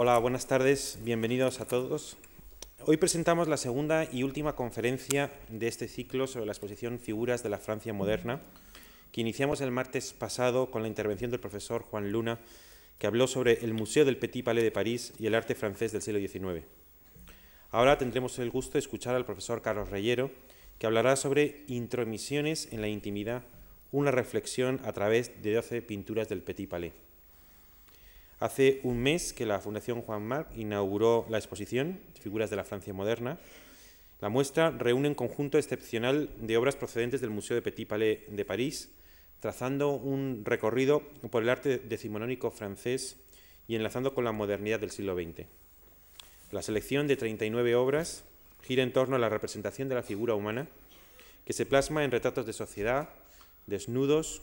Hola, buenas tardes, bienvenidos a todos. Hoy presentamos la segunda y última conferencia de este ciclo sobre la exposición Figuras de la Francia Moderna, que iniciamos el martes pasado con la intervención del profesor Juan Luna, que habló sobre el Museo del Petit Palais de París y el arte francés del siglo XIX. Ahora tendremos el gusto de escuchar al profesor Carlos Reyero, que hablará sobre intromisiones en la intimidad, una reflexión a través de 12 pinturas del Petit Palais. Hace un mes que la Fundación Juan Marc inauguró la exposición Figuras de la Francia Moderna. La muestra reúne un conjunto excepcional de obras procedentes del Museo de Petit Palais de París, trazando un recorrido por el arte decimonónico francés y enlazando con la modernidad del siglo XX. La selección de 39 obras gira en torno a la representación de la figura humana, que se plasma en retratos de sociedad, desnudos,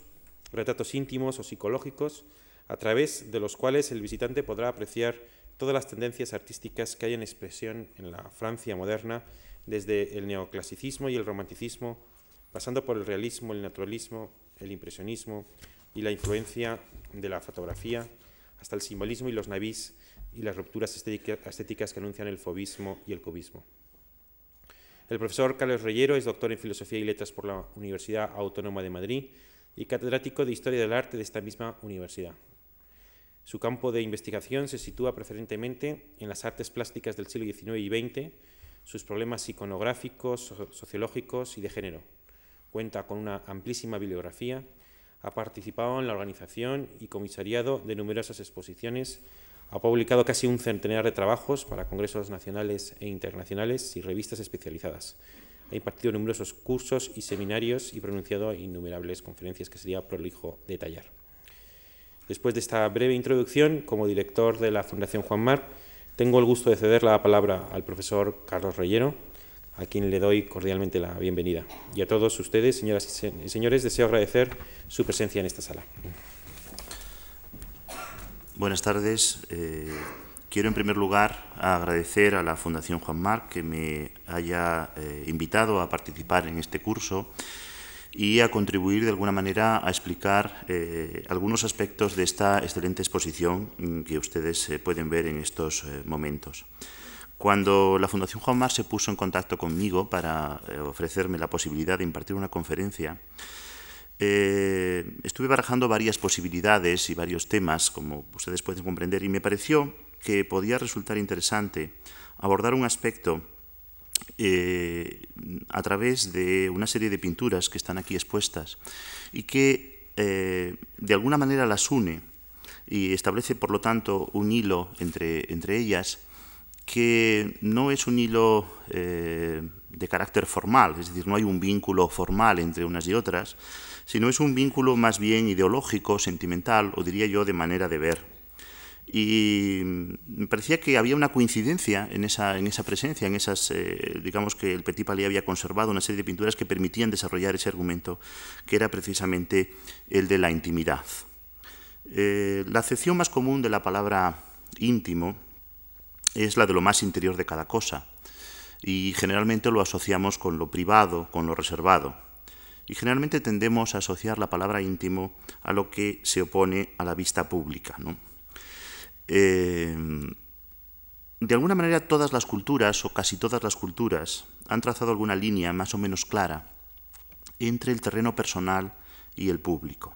retratos íntimos o psicológicos, a través de los cuales el visitante podrá apreciar todas las tendencias artísticas que hay en expresión en la Francia moderna, desde el neoclasicismo y el romanticismo, pasando por el realismo, el naturalismo, el impresionismo y la influencia de la fotografía, hasta el simbolismo y los navís y las rupturas estéticas que anuncian el fobismo y el cubismo. El profesor Carlos Reyero es doctor en Filosofía y Letras por la Universidad Autónoma de Madrid y catedrático de Historia del Arte de esta misma universidad. Su campo de investigación se sitúa preferentemente en las artes plásticas del siglo XIX y XX, sus problemas iconográficos, sociológicos y de género. Cuenta con una amplísima bibliografía, ha participado en la organización y comisariado de numerosas exposiciones, ha publicado casi un centenar de trabajos para congresos nacionales e internacionales y revistas especializadas. Ha impartido numerosos cursos y seminarios y pronunciado innumerables conferencias que sería prolijo detallar. Después de esta breve introducción, como director de la Fundación Juan Mar, tengo el gusto de ceder la palabra al profesor Carlos Reyero, a quien le doy cordialmente la bienvenida. Y a todos ustedes, señoras y señores, deseo agradecer su presencia en esta sala. Buenas tardes. Eh, quiero en primer lugar agradecer a la Fundación Juan Mar que me haya eh, invitado a participar en este curso y a contribuir de alguna manera a explicar eh, algunos aspectos de esta excelente exposición mm, que ustedes eh, pueden ver en estos eh, momentos. Cuando la Fundación Juan Mar se puso en contacto conmigo para ofrecerme la posibilidad de impartir una conferencia, estuve barajando varias posibilidades y varios temas, como ustedes pueden comprender, y me pareció que podía resultar interesante abordar un aspecto eh, a través de una serie de pinturas que están aquí expuestas y que eh, de alguna manera las une y establece, por lo tanto, un hilo entre, entre ellas que no es un hilo eh, de carácter formal, es decir, no hay un vínculo formal entre unas y otras, sino es un vínculo más bien ideológico, sentimental, o diría yo de manera de ver y me parecía que había una coincidencia en esa, en esa presencia, en esas, eh, digamos que el Petit Palais había conservado una serie de pinturas que permitían desarrollar ese argumento, que era precisamente el de la intimidad. Eh, la acepción más común de la palabra íntimo es la de lo más interior de cada cosa, y generalmente lo asociamos con lo privado, con lo reservado. Y generalmente tendemos a asociar la palabra íntimo a lo que se opone a la vista pública. Eh, de alguna manera todas las culturas, o casi todas las culturas, han trazado alguna línea más o menos clara entre el terreno personal y el público.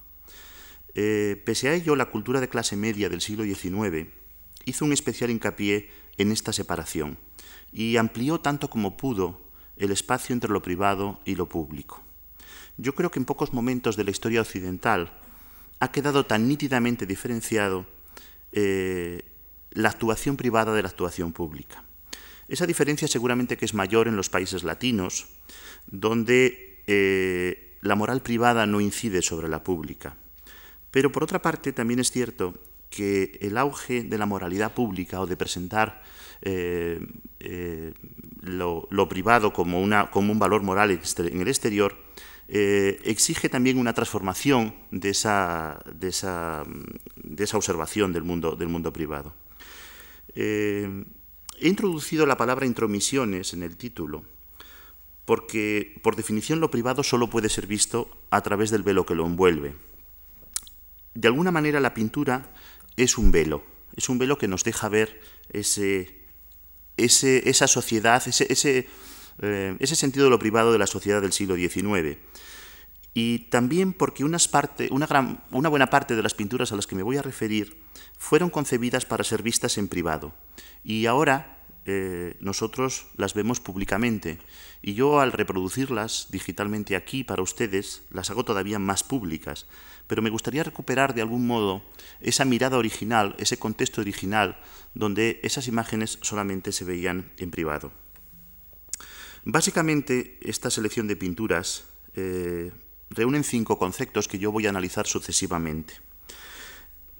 Eh, pese a ello, la cultura de clase media del siglo XIX hizo un especial hincapié en esta separación y amplió tanto como pudo el espacio entre lo privado y lo público. Yo creo que en pocos momentos de la historia occidental ha quedado tan nítidamente diferenciado eh, la actuación privada de la actuación pública. Esa diferencia seguramente que es mayor en los países latinos, donde eh, la moral privada no incide sobre la pública. Pero por otra parte también es cierto que el auge de la moralidad pública o de presentar eh, lo, privado como, una, como, un valor moral en el exterior eh, exige también una transformación de esa, de esa, de esa observación del mundo, del mundo privado. Eh, he introducido la palabra intromisiones en el título porque, por definición, lo privado solo puede ser visto a través del velo que lo envuelve. De alguna manera, la pintura es un velo, es un velo que nos deja ver ese, esa sociedad, ese, ese, eh, ese, sentido de lo privado de la sociedad del siglo XIX. Y también porque parte, una, gran, una buena parte de las pinturas a las que me voy a referir fueron concebidas para ser vistas en privado. Y ahora eh, nosotros las vemos públicamente. Y yo al reproducirlas digitalmente aquí para ustedes, las hago todavía más públicas. Pero me gustaría recuperar de algún modo esa mirada original, ese contexto original, donde esas imágenes solamente se veían en privado. Básicamente, esta selección de pinturas eh, reúnen cinco conceptos que yo voy a analizar sucesivamente.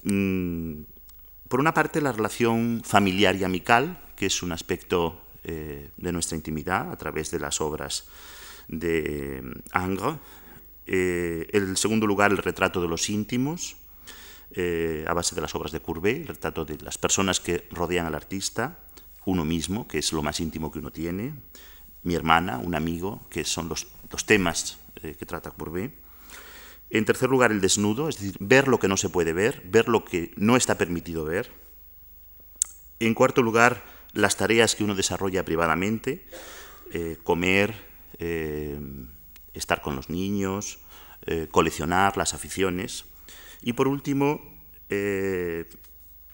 Mm, por una parte, la relación familiar y amical, que es un aspecto eh, de nuestra intimidad a través de las obras de eh, Angre. Eh, en segundo lugar, el retrato de los íntimos, a base de las obras de Courbet, el retrato de las personas que rodean al artista, uno mismo, que es lo más íntimo que uno tiene, mi hermana, un amigo, que son los, los temas que trata Courbet. En tercer lugar, el desnudo, es decir, ver lo que no se puede ver, ver lo que no está permitido ver. En cuarto lugar, las tareas que uno desarrolla privadamente, eh, comer, eh, estar con los niños, eh, coleccionar las aficiones. Y por último,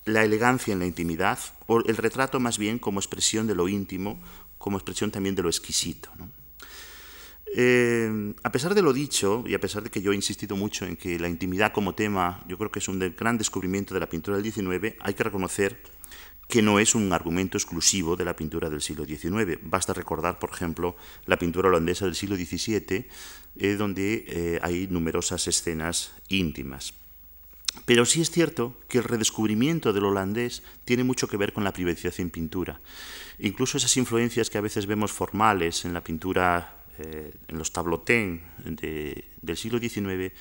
la elegancia en la intimidad, o el retrato más bien como expresión de lo íntimo, como expresión también de lo exquisito. a pesar de lo dicho, y a pesar de que yo he insistido mucho en que la intimidad como tema, yo creo que es un gran descubrimiento de la pintura del XIX, hay que reconocer que no es un argumento exclusivo de la pintura del siglo XIX. Basta recordar, por ejemplo, la pintura holandesa del siglo XVII, eh, donde eh, hay numerosas escenas íntimas. Pero sí es cierto que el redescubrimiento del holandés tiene mucho que ver con la privacidad en pintura. Incluso esas influencias que a veces vemos formales en la pintura, eh, en los tablotén del siglo XIX,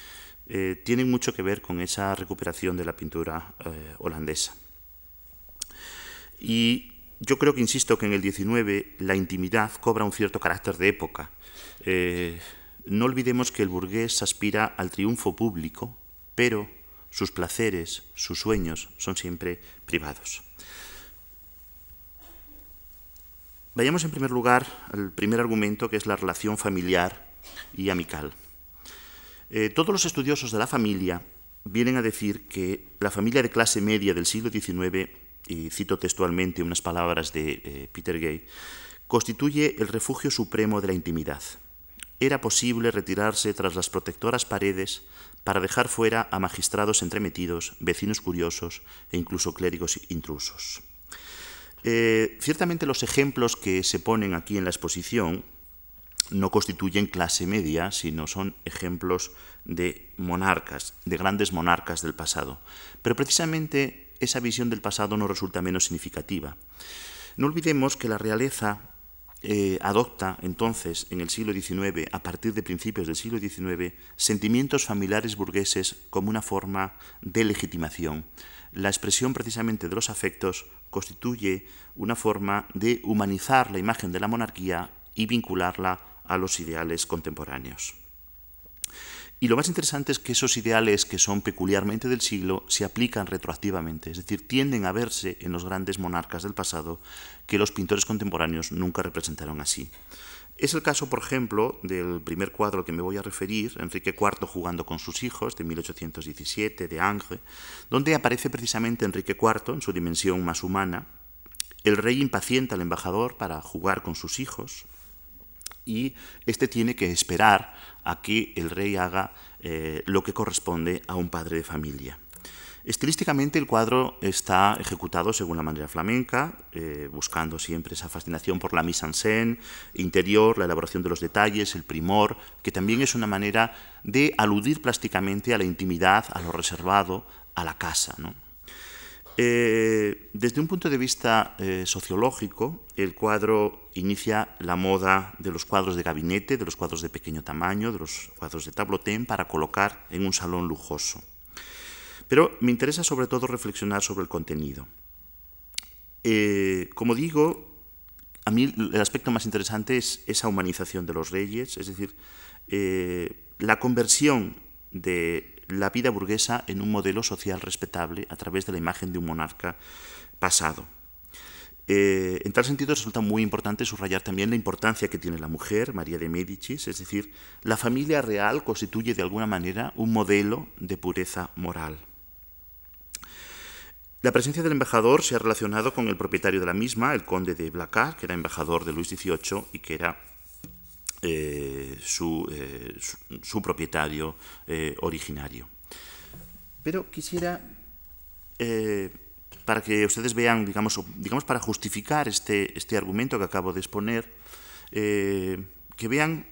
tienen mucho que ver con esa recuperación de la pintura holandesa. Y yo creo que, insisto, que en el XIX la intimidad cobra un cierto carácter de época. Eh, no olvidemos que el burgués aspira al triunfo público, pero sus placeres, sus sueños son siempre privados. Vayamos en primer lugar al primer argumento, que es la relación familiar y amical. Eh, todos los estudiosos de la familia vienen a decir que la familia de clase media del siglo XIX y cito textualmente unas palabras de eh, Peter Gay, constituye el refugio supremo de la intimidad. Era posible retirarse tras las protectoras paredes para dejar fuera a magistrados entremetidos, vecinos curiosos e incluso clérigos intrusos. Eh, ciertamente los ejemplos que se ponen aquí en la exposición no constituyen clase media, sino son ejemplos de monarcas, de grandes monarcas del pasado. Pero precisamente esa visión del pasado no resulta menos significativa. No olvidemos que la realeza eh, adopta entonces en el siglo XIX, a partir de principios del siglo XIX, sentimientos familiares burgueses como una forma de legitimación. La expresión precisamente de los afectos constituye una forma de humanizar la imagen de la monarquía y vincularla a los ideales contemporáneos. Y lo más interesante es que esos ideales que son peculiarmente del siglo se aplican retroactivamente, es decir, tienden a verse en los grandes monarcas del pasado que los pintores contemporáneos nunca representaron así. Es el caso, por ejemplo, del primer cuadro al que me voy a referir, Enrique IV jugando con sus hijos, de 1817, de Angre, donde aparece precisamente Enrique IV en su dimensión más humana. El rey impacienta al embajador para jugar con sus hijos y este tiene que esperar a que el rey haga eh, lo que corresponde a un padre de familia. Estilísticamente el cuadro está ejecutado según la manera flamenca, eh, buscando siempre esa fascinación por la mise en scène interior, la elaboración de los detalles, el primor, que también es una manera de aludir plásticamente a la intimidad, a lo reservado, a la casa. ¿no? Eh, desde un punto de vista eh, sociológico, el cuadro inicia la moda de los cuadros de gabinete, de los cuadros de pequeño tamaño, de los cuadros de tablotén para colocar en un salón lujoso. Pero me interesa sobre todo reflexionar sobre el contenido. Eh, como digo, a mí el aspecto más interesante es esa humanización de los reyes, es decir, la conversión de la vida burguesa en un modelo social respetable a través de la imagen de un monarca pasado. Eh, en tal sentido resulta muy importante subrayar también la importancia que tiene la mujer, María de Médicis, es decir, la familia real constituye de alguna manera un modelo de pureza moral. La presencia del embajador se ha relacionado con el propietario de la misma, el conde de Blacas, que era embajador de Luis XVIII y que era eh, eh, su, propietario originario. Pero quisiera para que ustedes vean, digamos, digamos para justificar este, este argumento que acabo de exponer, eh, que vean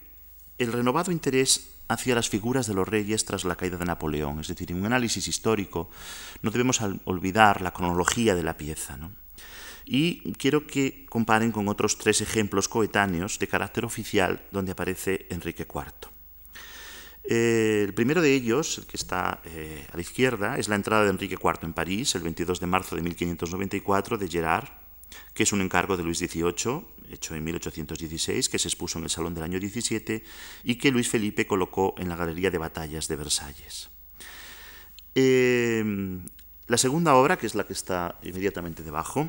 el renovado interés hacia las figuras de los reyes tras la caída de Napoleón. Es decir, en un análisis histórico no debemos olvidar la cronología de la pieza. Y quiero que comparen con otros tres ejemplos coetáneos de carácter oficial donde aparece Enrique IV. Eh, el primero de ellos, el que está eh, a la izquierda, es la entrada de Enrique IV en París, el 22 de marzo de 1594, de Gerard, que es un encargo de Luis XVIII, hecho en 1816, que se expuso en el Salón del año 17 y que Luis Felipe colocó en la Galería de Batallas de Versalles. Eh, la segunda obra, que es la que está inmediatamente debajo,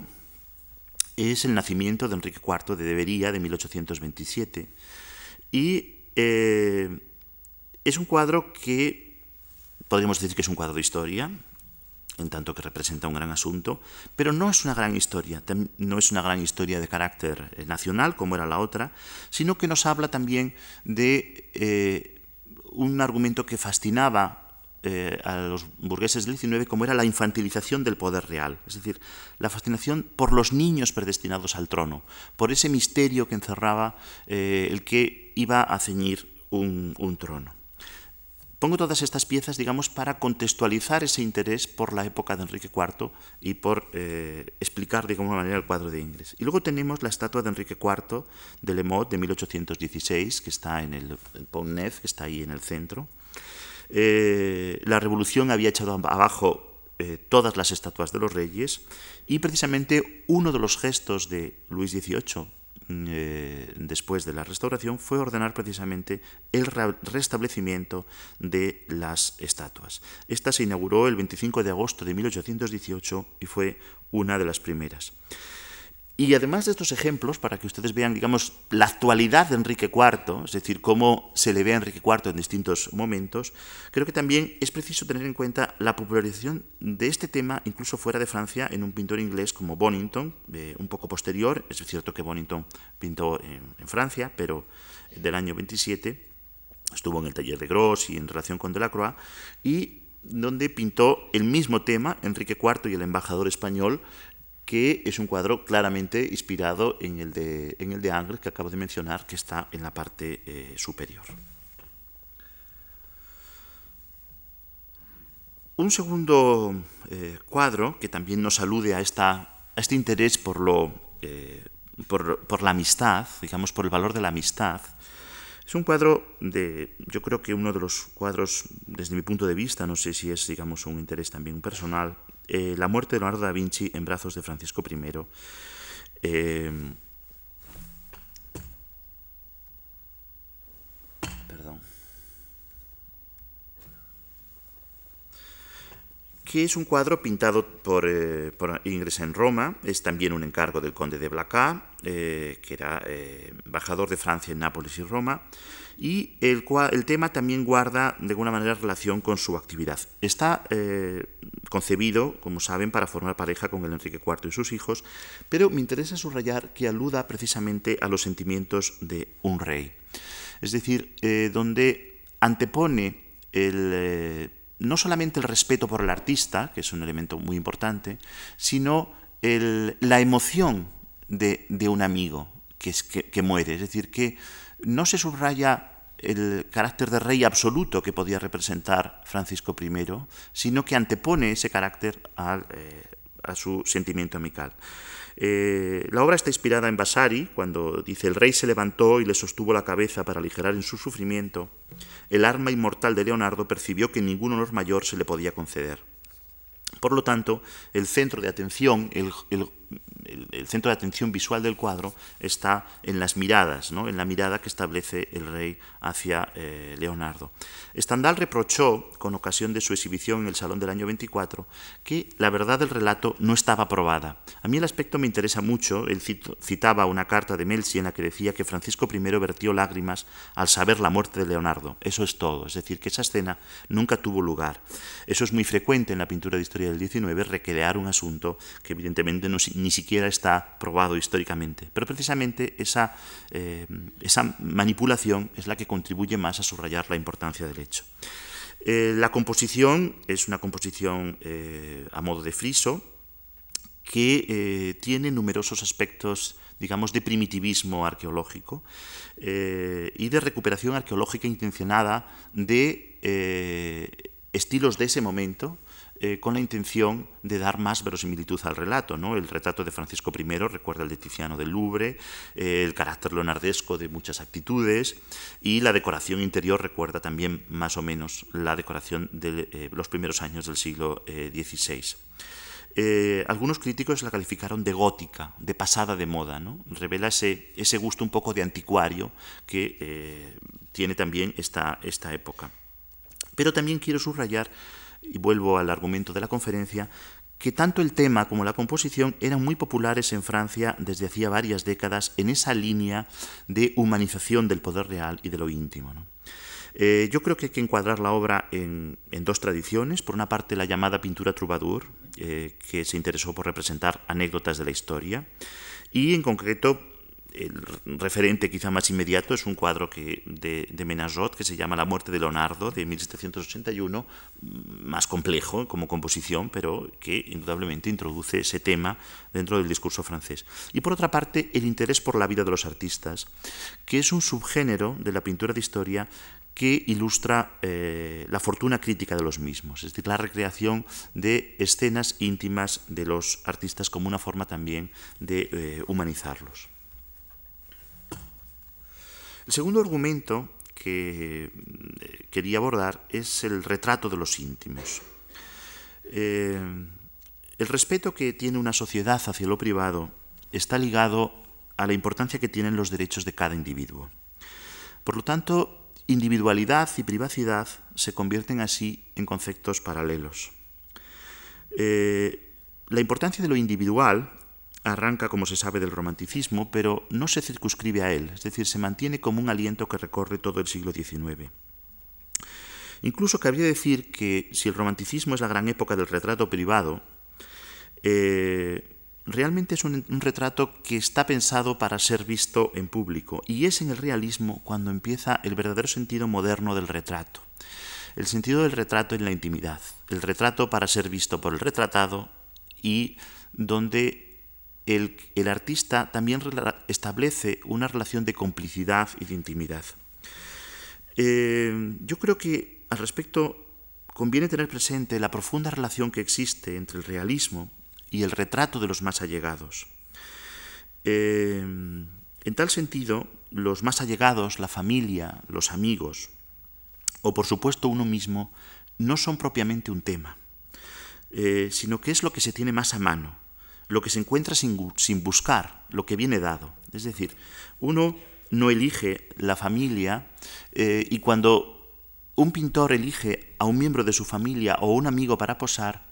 es El nacimiento de Enrique IV de Debería, de 1827, y es un cuadro que podríamos decir que es un cuadro de historia, en tanto que representa un gran asunto, pero no es una gran historia, no es una gran historia de carácter eh, nacional como era la otra, sino que nos habla también de eh, un argumento que fascinaba eh, a los burgueses del XIX como era la infantilización del poder real, es decir, la fascinación por los niños predestinados al trono, por ese misterio que encerraba el que iba a ceñir un trono. Pongo todas estas piezas, digamos, para contextualizar ese interés por la época de Enrique IV y por eh, explicar de alguna manera el cuadro de Ingres. Y luego tenemos la estatua de Enrique IV de Lemot de 1816, que está en el, Pont Neuf, que está ahí en el centro. Eh, la revolución había echado abajo eh, todas las estatuas de los reyes y precisamente uno de los gestos de Luis XVIII eh, después de la restauración fue ordenar precisamente el restablecimiento de las estatuas. Esta se inauguró el 25 de agosto de 1818 y fue una de las primeras. Y además de estos ejemplos, para que ustedes vean, digamos, la actualidad de Enrique IV, es decir, cómo se le ve a Enrique IV en distintos momentos, creo que también es preciso tener en cuenta la popularización de este tema, incluso fuera de Francia, en un pintor inglés como Bonington, un poco posterior. Es cierto que Bonington pintó en, Francia, pero del año 27, estuvo en el taller de Gros y en relación con Delacroix, y donde pintó el mismo tema, Enrique IV y el embajador español, que es un cuadro claramente inspirado en el de, en el de que acabo de mencionar, que está en la parte eh, superior. Un segundo eh, cuadro que también nos alude a, esta, a este interés por, lo, eh, por, por, la amistad, digamos, por el valor de la amistad, es un cuadro de, yo creo que uno de los cuadros, desde mi punto de vista, no sé si es, digamos, un interés también personal, eh, la muerte de Leonardo da Vinci en brazos de Francisco I. Eh, perdón. que es un cuadro pintado por, eh, Ingres en Roma, es también un encargo del conde de Blacas, que era embajador de Francia en Nápoles y Roma, y el, el, tema también guarda de alguna manera relación con su actividad. Está eh, concebido, como saben, para formar pareja con el Enrique IV y sus hijos, pero me interesa subrayar que aluda precisamente a los sentimientos de un rey. Es decir, eh, donde antepone el, eh, no solamente el respeto por el artista, que es un elemento muy importante, sino el, la emoción de, de un amigo que, es, que, que muere. Es decir, que no se subraya el carácter de rey absoluto que podía representar Francisco I, sino que antepone ese carácter eh, a su sentimiento amical. Eh, la obra está inspirada en Vasari, cuando dice, el rey se levantó y le sostuvo la cabeza para aligerar en su sufrimiento. El arma inmortal de Leonardo percibió que ningún honor mayor se le podía conceder. Por lo tanto, el centro de atención, el, el centro de atención visual del cuadro está en las miradas, ¿no? en la mirada que establece el rey hacia eh, Leonardo. Stendhal reprochó, con ocasión de su exhibición en el Salón del año 24, que la verdad del relato no estaba probada. A mí el aspecto me interesa mucho. Él citaba una carta de Melzi en la que decía que Francisco I vertió lágrimas al saber la muerte de Leonardo. Eso es todo. Es decir, que esa escena nunca tuvo lugar. Eso es muy frecuente en la pintura de historia del XIX, recrear un asunto que evidentemente ni siquiera está probado históricamente. Pero precisamente esa, eh, esa manipulación es la que contribuye más a subrayar la importancia del hecho. Eh, la composición es una composición eh, a modo de friso que tiene numerosos aspectos digamos, de primitivismo arqueológico y de recuperación arqueológica intencionada de estilos de ese momento eh, con la intención de dar más verosimilitud al relato. ¿no? El retrato de Francisco I recuerda el de Tiziano del Louvre, eh, el carácter leonardesco de muchas actitudes y la decoración interior recuerda también más o menos la decoración de eh, los primeros años del siglo XVI. algunos críticos la calificaron de gótica, de pasada de moda, ¿no? revela ese, ese gusto un poco de anticuario que tiene también esta, esta época. Pero también quiero subrayar y vuelvo al argumento de la conferencia, que tanto el tema como la composición eran muy populares en Francia desde hacía varias décadas en esa línea de humanización del poder real y de lo íntimo. Eh, yo creo que hay que encuadrar la obra en, dos tradiciones. Por una parte, la llamada pintura troubadour, eh, que se interesó por representar anécdotas de la historia, y en concreto el referente quizá más inmediato es un cuadro de, de Menajot que se llama La muerte de Leonardo de 1781, más complejo como composición, pero que indudablemente introduce ese tema dentro del discurso francés. Y por otra parte, el interés por la vida de los artistas, que es un subgénero de la pintura de historia que ilustra eh, la fortuna crítica de los mismos, es decir, la recreación de escenas íntimas de los artistas como una forma también de eh, humanizarlos. El segundo argumento que eh, quería abordar es el retrato de los íntimos. Eh, el respeto que tiene una sociedad hacia lo privado está ligado a la importancia que tienen los derechos de cada individuo. Por lo tanto, individualidad y privacidad se convierten así en conceptos paralelos. Eh, la importancia de lo individual arranca, como se sabe, del romanticismo, pero no se circunscribe a él, es decir, se mantiene como un aliento que recorre todo el siglo XIX. Incluso cabría decir que si el romanticismo es la gran época del retrato privado, eh, realmente es un, retrato que está pensado para ser visto en público, y es en el realismo cuando empieza el verdadero sentido moderno del retrato. El sentido del retrato en la intimidad, el retrato para ser visto por el retratado y donde el, artista también establece una relación de complicidad y de intimidad. Eh, yo creo que al respecto conviene tener presente la profunda relación que existe entre el realismo y el retrato de los más allegados. Eh, en tal sentido, los más allegados, la familia, los amigos, o por supuesto uno mismo, no son propiamente un tema, eh, sino que es lo que se tiene más a mano, lo que se encuentra sin, buscar, lo que viene dado. Es decir, uno no elige la familia eh, y cuando un pintor elige a un miembro de su familia o un amigo para posar,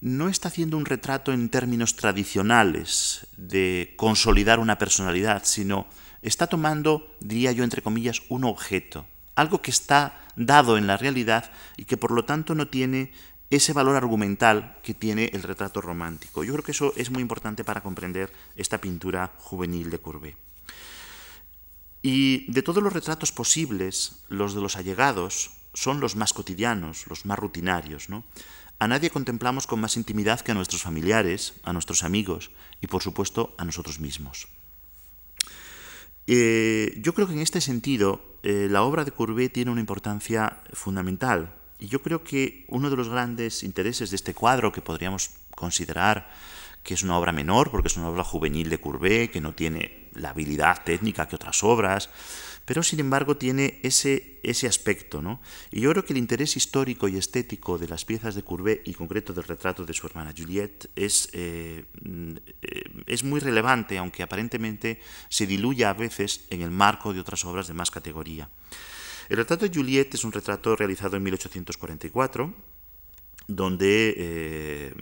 no está haciendo un retrato en términos tradicionales de consolidar una personalidad, sino está tomando, diría yo, entre comillas, un objeto, algo que está dado en la realidad y que por lo tanto no tiene ese valor argumental que tiene el retrato romántico. Yo creo que eso es muy importante para comprender esta pintura juvenil de Courbet. Y de todos los retratos posibles, los de los allegados son los más cotidianos, los más rutinarios. ¿no? A nadie contemplamos con más intimidad que a nuestros familiares, a nuestros amigos y, por supuesto, a nosotros mismos. Eh, yo creo que en este sentido eh, la obra de Courbet tiene una importancia fundamental y yo creo que uno de los grandes intereses de este cuadro, que podríamos considerar que es una obra menor, porque es una obra juvenil de Courbet, que no tiene la habilidad técnica que otras obras, pero sin embargo tiene ese, ese aspecto. ¿no? Y yo creo que el interés histórico y estético de las piezas de Courbet, y concreto del retrato de su hermana Juliette, es, eh, es muy relevante, aunque aparentemente se diluya a veces en el marco de otras obras de más categoría. El retrato de Juliette es un retrato realizado en 1844, donde eh,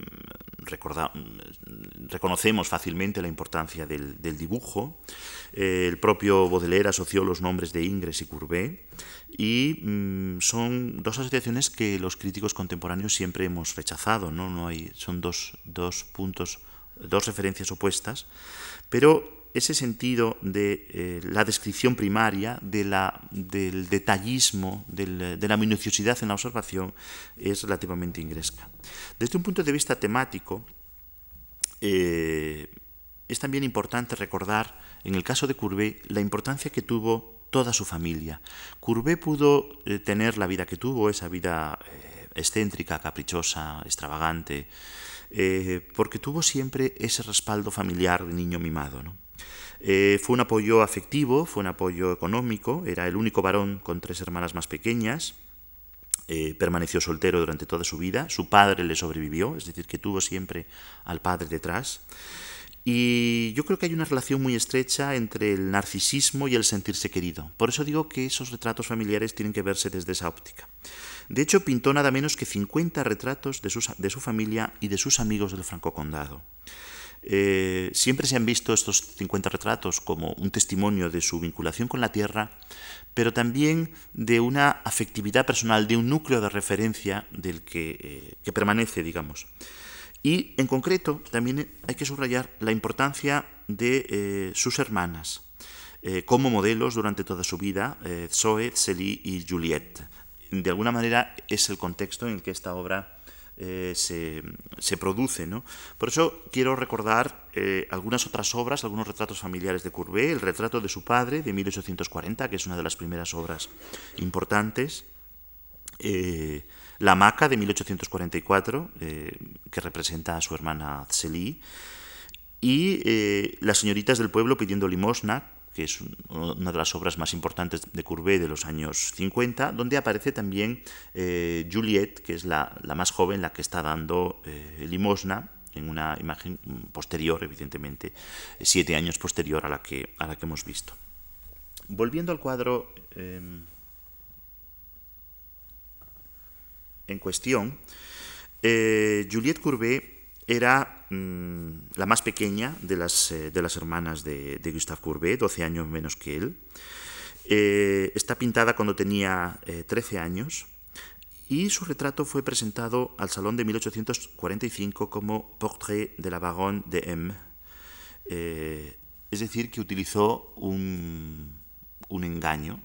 reconocemos fácilmente la importancia del, dibujo. El propio Baudelaire asoció los nombres de Ingres y Courbet y mm, son dos asociaciones que los críticos contemporáneos siempre hemos rechazado. No, no hay, son dos, dos puntos, dos referencias opuestas, pero ese sentido de eh, la descripción primaria, del detallismo, de la minuciosidad en la observación, es relativamente ingresca. Desde un punto de vista temático, eh, es también importante recordar, en el caso de Courbet, la importancia que tuvo toda su familia. Courbet pudo eh, tener la vida que tuvo, esa vida excéntrica, caprichosa, extravagante, porque tuvo siempre ese respaldo familiar de niño mimado. ¿no? Eh, fue un apoyo afectivo, fue un apoyo económico, era el único varón con tres hermanas más pequeñas, eh, permaneció soltero durante toda su vida, su padre le sobrevivió, es decir, que tuvo siempre al padre detrás. Y yo creo que hay una relación muy estrecha entre el narcisismo y el sentirse querido. Por eso digo que esos retratos familiares tienen que verse desde esa óptica. De hecho, pintó nada menos que 50 retratos de, de su familia y de sus amigos del Franco Condado. Eh, siempre se han visto estos 50 retratos como un testimonio de su vinculación con la tierra, pero también de una afectividad personal, de un núcleo de referencia del que, eh, permanece, digamos. Y en concreto también hay que subrayar la importancia de eh, sus hermanas como modelos durante toda su vida, Zoe, Celie y Juliette. De alguna manera es el contexto en el que esta obra eh, se, produce. ¿no? Por eso quiero recordar eh, algunas otras obras, algunos retratos familiares de Courbet, el retrato de su padre de 1840, que es una de las primeras obras importantes, eh, La Maca de 1844, que representa a su hermana Celie, y Las señoritas del pueblo pidiendo limosna, que es una de las obras más importantes de Courbet de los años 50, donde aparece también eh, Juliette, que es la, más joven, la que está dando eh, limosna, en una imagen posterior, evidentemente, siete años posterior a la que, a la que hemos visto. Volviendo al cuadro em, en cuestión, eh, Juliette Courbet era la más pequeña de las, eh, de las hermanas de, Gustave Courbet, 12 años menos que él. Eh, está pintada cuando tenía 13 eh, años y su retrato fue presentado al Salón de 1845 como Portrait de la Baronne de M. es decir, que utilizó un, un engaño.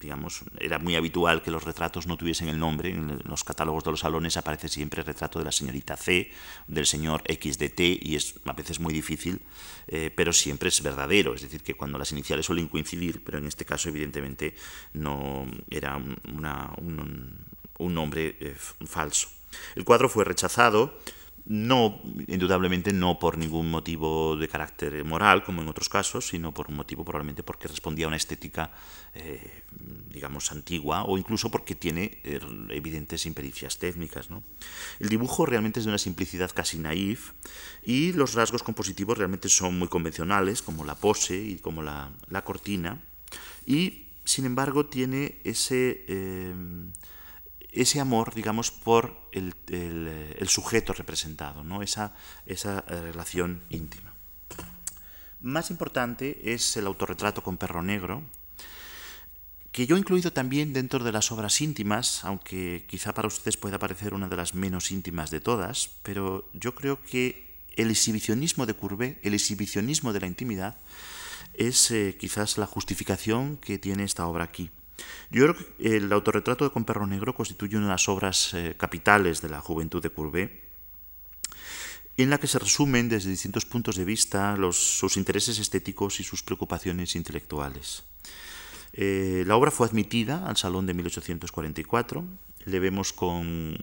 Digamos, era muy habitual que los retratos no tuviesen el nombre. En los catálogos de los salones aparece siempre el retrato de la señorita C, del señor X de T, y es a veces muy difícil, eh, pero siempre es verdadero. Es decir, que cuando las iniciales suelen coincidir, pero en este caso, evidentemente, no era un, nombre eh, falso. El cuadro fue rechazado no, indudablemente no por ningún motivo de carácter moral, como en otros casos, sino por un motivo probablemente porque respondía a una estética, eh, digamos, antigua, o incluso porque tiene eh, evidentes impericias técnicas. El dibujo realmente es de una simplicidad casi naif, y los rasgos compositivos realmente son muy convencionales, como la pose y como la, cortina, y sin embargo tiene ese... Eh, ese amor, digamos, por el, sujeto representado, ¿no? esa, esa eh, relación íntima. Más importante es el autorretrato con perro negro, que yo he incluido también dentro de las obras íntimas, aunque quizá para ustedes pueda parecer una de las menos íntimas de todas, pero yo creo que el exhibicionismo de Courbet, el exhibicionismo de la intimidad, es eh, quizás la justificación que tiene esta obra aquí. Yo creo que el autorretrato de Con Perro Negro constituye una de las obras eh, capitales de la juventud de Courbet, en la que se resumen desde distintos puntos de vista sus intereses estéticos y sus preocupaciones intelectuales. Eh, la obra fue admitida al Salón de 1844, le vemos con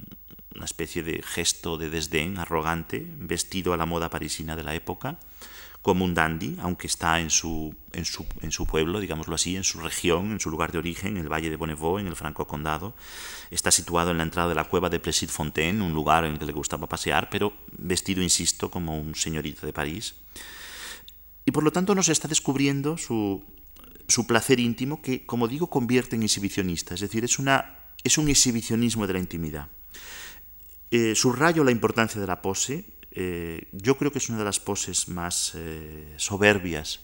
una especie de gesto de desdén arrogante, vestido a la moda parisina de la época, como un dandy, aunque está en su, en su, en su pueblo, digámoslo así, en su región, en su lugar de origen, en el Valle de Bonnevaux, en el Franco Condado. Está situado en la entrada de la cueva de Plessis Fontaine, un lugar en el que le gustaba pasear, pero vestido, insisto, como un señorito de París. Y por lo tanto nos está descubriendo su, su placer íntimo que, como digo, convierte en exhibicionista, es decir, es, una, es un exhibicionismo de la intimidad. Eh, subrayo la importancia de la pose, eh, yo creo que es una de las poses más eh, soberbias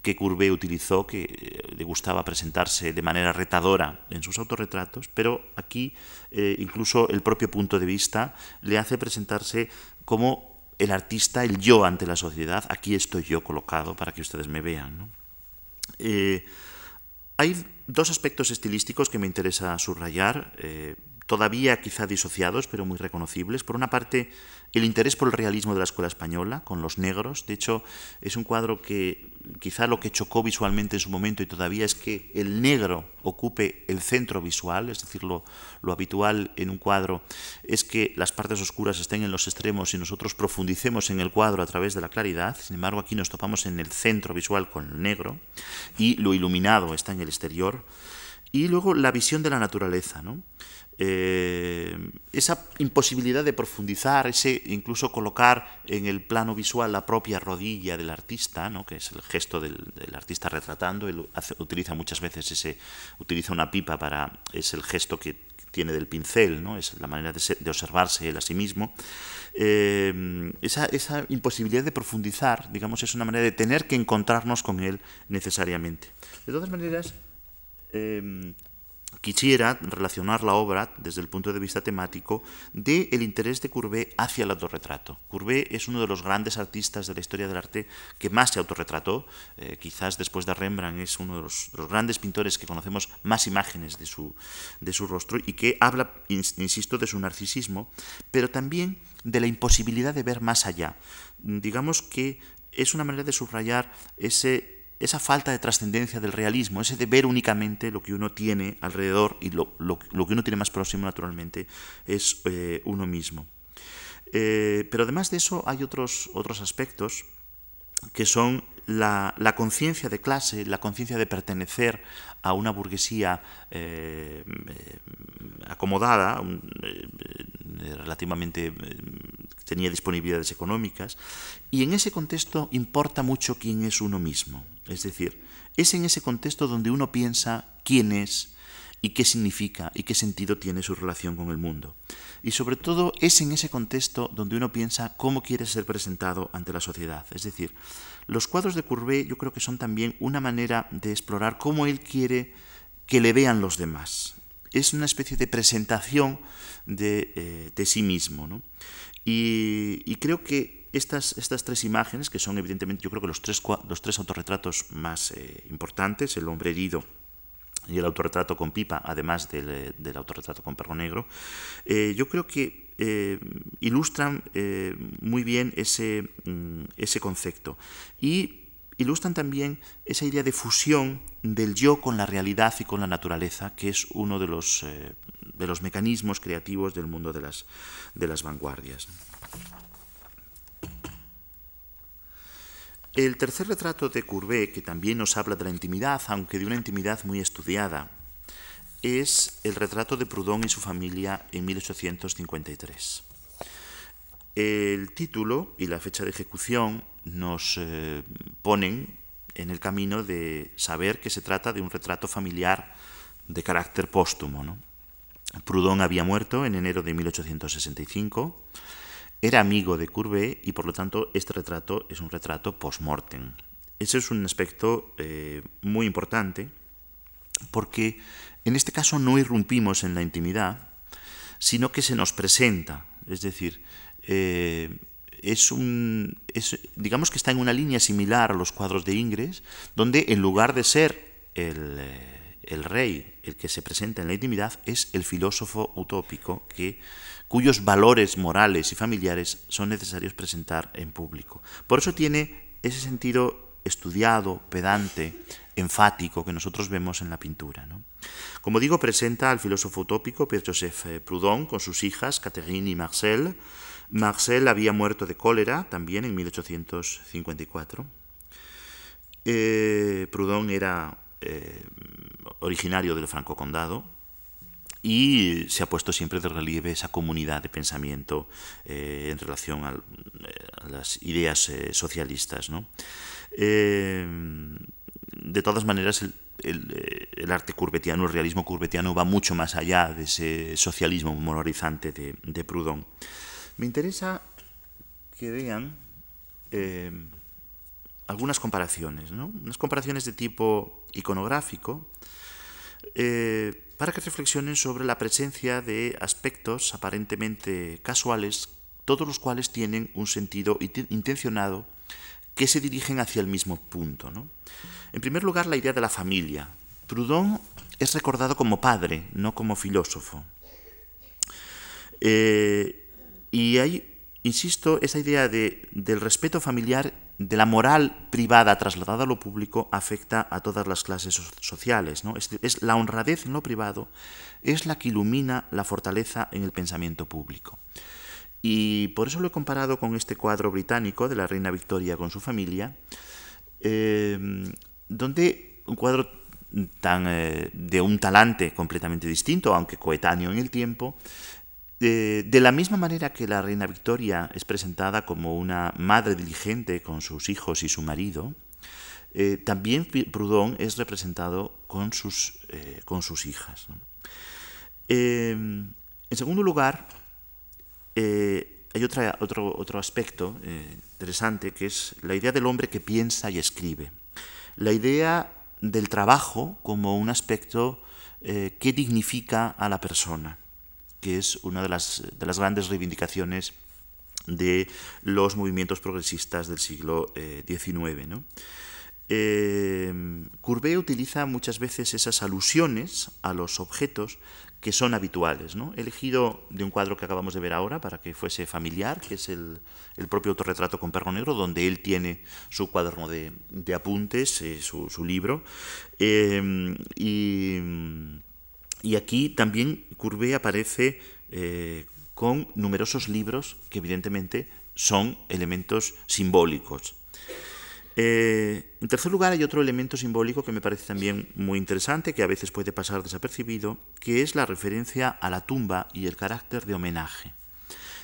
que Courbet utilizó, que eh, le gustaba presentarse de manera retadora en sus autorretratos, pero aquí incluso el propio punto de vista le hace presentarse como el artista, el yo ante la sociedad. Aquí estoy yo colocado para que ustedes me vean. hay dos aspectos estilísticos que me interesa subrayar todavía quizá disociados, pero muy reconocibles. Por una parte, el interés por el realismo de la escuela española, con los negros. De hecho, es un cuadro que quizá lo que chocó visualmente en su momento y todavía es que el negro ocupe el centro visual, es decir, lo, habitual en un cuadro es que las partes oscuras estén en los extremos y nosotros profundicemos en el cuadro a través de la claridad. Sin embargo, aquí nos topamos en el centro visual con el negro y lo iluminado está en el exterior. Y luego la visión de la naturaleza, ¿no? Eh, esa imposibilidad de profundizar, ese incluso colocar en el plano visual la propia rodilla del artista, ¿no? que es el gesto del, artista retratando, él utiliza muchas veces ese, utiliza una pipa para, es el gesto que tiene del pincel, ¿no? es la manera de, observarse él a sí mismo. Eh, esa, esa, imposibilidad de profundizar, digamos, es una manera de tener que encontrarnos con él necesariamente. De todas maneras, eh, quisiera relacionar la obra desde el punto de vista temático del el interés de Courbet hacia el autorretrato. Courbet es uno de los grandes artistas de la historia del arte que más se autorretrató, eh, quizás después de Rembrandt es uno de los, grandes pintores que conocemos más imágenes de su, de su rostro y que habla, insisto, de su narcisismo, pero también de la imposibilidad de ver más allá. Digamos que es una manera de subrayar ese esa falta de trascendencia del realismo, ese de ver únicamente lo que uno tiene alrededor y lo, que uno tiene más próximo naturalmente es eh, uno mismo. Eh, pero además de eso hay otros, otros aspectos que son la, conciencia de clase, la conciencia de pertenecer a una burguesía eh, acomodada, relativamente tenía disponibilidades económicas, y en ese contexto importa mucho quién es uno mismo. Es decir, es en ese contexto donde uno piensa quién es y qué significa y qué sentido tiene su relación con el mundo. Y sobre todo es en ese contexto donde uno piensa cómo quiere ser presentado ante la sociedad. Es decir, los cuadros de Courbet yo creo que son también una manera de explorar cómo él quiere que le vean los demás. Es una especie de presentación de, eh, sí mismo. ¿no? Y, creo que estas, estas tres imágenes, que son evidentemente yo creo que los tres, los tres autorretratos más eh, importantes, el hombre herido y el autorretrato con pipa, además del, eh, autorretrato con perro negro, yo creo que ilustran muy bien ese, mm, ese concepto. Y ilustran también esa idea de fusión del yo con la realidad y con la naturaleza, que es uno de los, de los mecanismos creativos del mundo de las, de las vanguardias. El tercer retrato de Courbet, que también nos habla de la intimidad, aunque de una intimidad muy estudiada, es el retrato de Proudhon y su familia en 1853. El título y la fecha de ejecución nos eh, ponen en el camino de saber que se trata de un retrato familiar de carácter póstumo. ¿no? Proudhon había muerto en enero de 1865, era amigo de Courbet y por lo tanto este retrato es un retrato post-mortem. Ese es un aspecto eh, muy importante porque en este caso no irrumpimos en la intimidad, sino que se nos presenta, es decir, eh, es un, digamos que está en una línea similar a los cuadros de Ingres, donde en lugar de ser el... Eh, el rey, el que se presenta en la intimidad, es el filósofo utópico que, cuyos valores morales y familiares son necesarios presentar en público. Por eso tiene ese sentido estudiado, pedante, enfático que nosotros vemos en la pintura. Como digo, presenta al filósofo utópico Pierre-Joseph Proudhon con sus hijas, Catherine y Marcel, Marcel había muerto de cólera también en 1854. Eh, Proudhon era eh, originario del Franco Condado y se ha puesto siempre de relieve esa comunidad de pensamiento eh, en relación a, las ideas socialistas. de todas maneras, el, arte curvetiano, el realismo curvetiano va mucho más allá de ese socialismo moralizante de, Proudhon. Me interesa que vean eh, algunas comparaciones, unas comparaciones de tipo iconográfico, eh, para que reflexionen sobre la presencia de aspectos aparentemente casuales, todos los cuales tienen un sentido intencionado que se dirigen hacia el mismo punto. En primer lugar, la idea de la familia. Proudhon es recordado como padre, no como filósofo. Eh, y hay, insisto, esa idea de, del respeto familiar, de la moral privada trasladada a lo público, afecta a todas las clases sociales. ¿no? Es la honradez en lo privado, es la que ilumina la fortaleza en el pensamiento público. Y por eso lo he comparado con este cuadro británico de la reina Victoria con su familia, eh, donde un cuadro tan, eh, de un talante completamente distinto, aunque coetáneo en el tiempo, de, la misma manera que la reina Victoria es presentada como una madre diligente con sus hijos y su marido, eh, también Proudhon es representado con sus, eh, con sus hijas. En segundo lugar, eh, hay otro, otro aspecto interesante que es la idea del hombre que piensa y escribe. La idea del trabajo como un aspecto que dignifica a la persona que es una de las, de las grandes reivindicaciones de los movimientos progresistas del siglo XIX. Eh, ¿no? Eh, Courbet utiliza muchas veces esas alusiones a los objetos que son habituales. ¿no? He elegido de un cuadro que acabamos de ver ahora para que fuese familiar, que es el, propio autorretrato con perro negro, donde él tiene su cuaderno de, apuntes, eh, su, libro. y y aquí también Courbet aparece eh, con numerosos libros que evidentemente son elementos simbólicos. Eh, en tercer lugar, hay otro elemento simbólico que me parece también muy interesante, que a veces puede pasar desapercibido, que es la referencia a la tumba y el carácter de homenaje.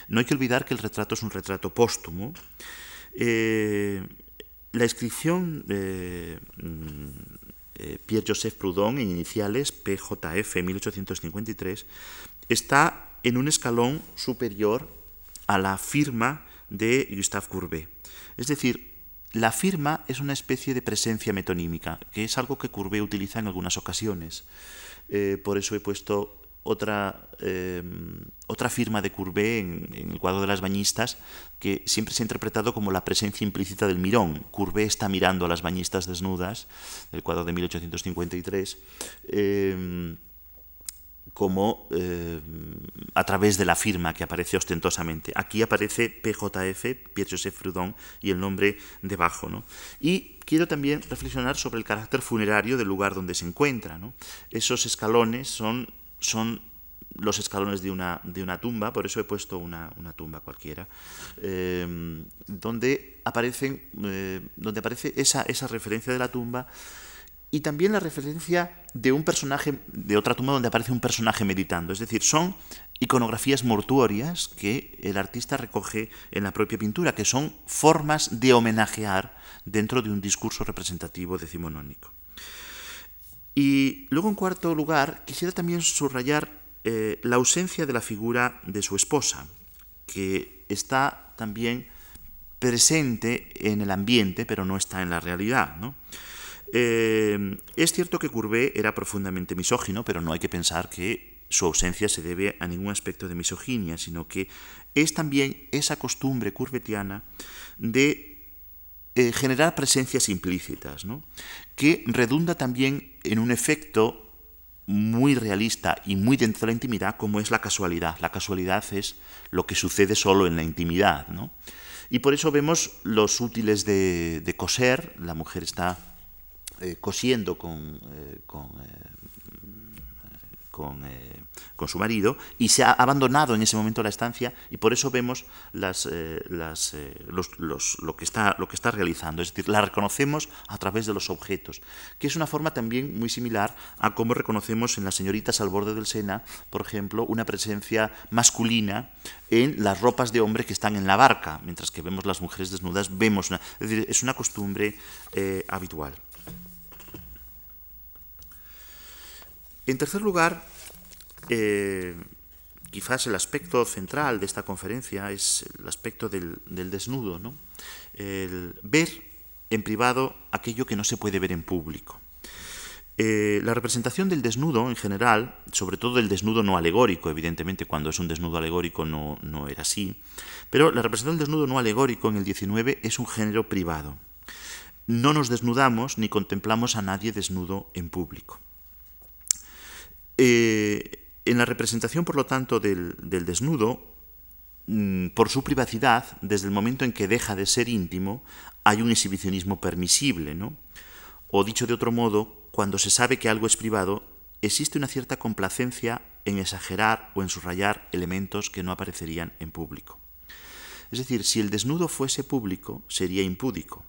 No hay que olvidar que el retrato es un retrato póstumo. Eh, la inscripción eh, Pierre-Joseph Proudhon, en iniciales PJF 1853, está en un escalón superior a la firma de Gustave Courbet. Es decir, la firma es una especie de presencia metonímica, que es algo que Courbet utiliza en algunas ocasiones. Eh, por eso he puesto otra, em, otra firma de Courbet en, el cuadro de las bañistas, que siempre se ha interpretado como la presencia implícita del mirón. Courbet está mirando a las bañistas desnudas, el cuadro de 1853, em, como em, a través de la firma que aparece ostentosamente. Aquí aparece PJF, Pierre-Joseph Proudhon, y el nombre debajo. ¿no? Y quiero también reflexionar sobre el carácter funerario del lugar donde se encuentra. Esos escalones son son los escalones de una, de una tumba, por eso he puesto una, tumba cualquiera, eh, donde, aparecen, eh, donde aparece esa, esa referencia de la tumba y también la referencia de un personaje, de otra tumba donde aparece un personaje meditando. Es decir, son iconografías mortuorias que el artista recoge en la propia pintura, que son formas de homenajear dentro de un discurso representativo decimonónico. Y luego, en cuarto lugar, quisiera también subrayar eh, la ausencia de la figura de su esposa, que está también presente en el ambiente, pero no está en la realidad. Eh, es cierto que Courbet era profundamente misógino, pero no hay que pensar que su ausencia se debe a ningún aspecto de misoginia, sino que es también esa costumbre courbetiana de eh, generar presencias implícitas, que redunda también en un efecto muy realista y muy dentro de la intimidad como es la casualidad. La casualidad es lo que sucede solo en la intimidad. Y por eso vemos los útiles de, coser, la mujer está eh, cosiendo con, eh, con, con, eh, con, su marido y se ha abandonado en ese momento la estancia y por eso vemos las, las, los, los, lo, que está, lo que está realizando, es decir, la reconocemos a través de los objetos, que es una forma también muy similar a cómo reconocemos en las señoritas al borde del Sena, por ejemplo, una presencia masculina en las ropas de hombre que están en la barca, mientras que vemos las mujeres desnudas, vemos una, es decir, es una costumbre habitual. En tercer lugar, eh, quizás el aspecto central de esta conferencia es el aspecto del, desnudo, ¿no? el ver en privado aquello que no se puede ver en público. Eh, la representación del desnudo en general, sobre todo el desnudo no alegórico, evidentemente cuando es un desnudo alegórico no, no era así, pero la representación del desnudo no alegórico en el 19 es un género privado. No nos desnudamos ni contemplamos a nadie desnudo en público. Eh, en la representación, por lo tanto, del, desnudo, mm, por su privacidad, desde el momento en que deja de ser íntimo, hay un exhibicionismo permisible, ¿no? O dicho de otro modo, cuando se sabe que algo es privado, existe una cierta complacencia en exagerar o en subrayar elementos que no aparecerían en público. Es decir, si el desnudo fuese público, sería impúdico.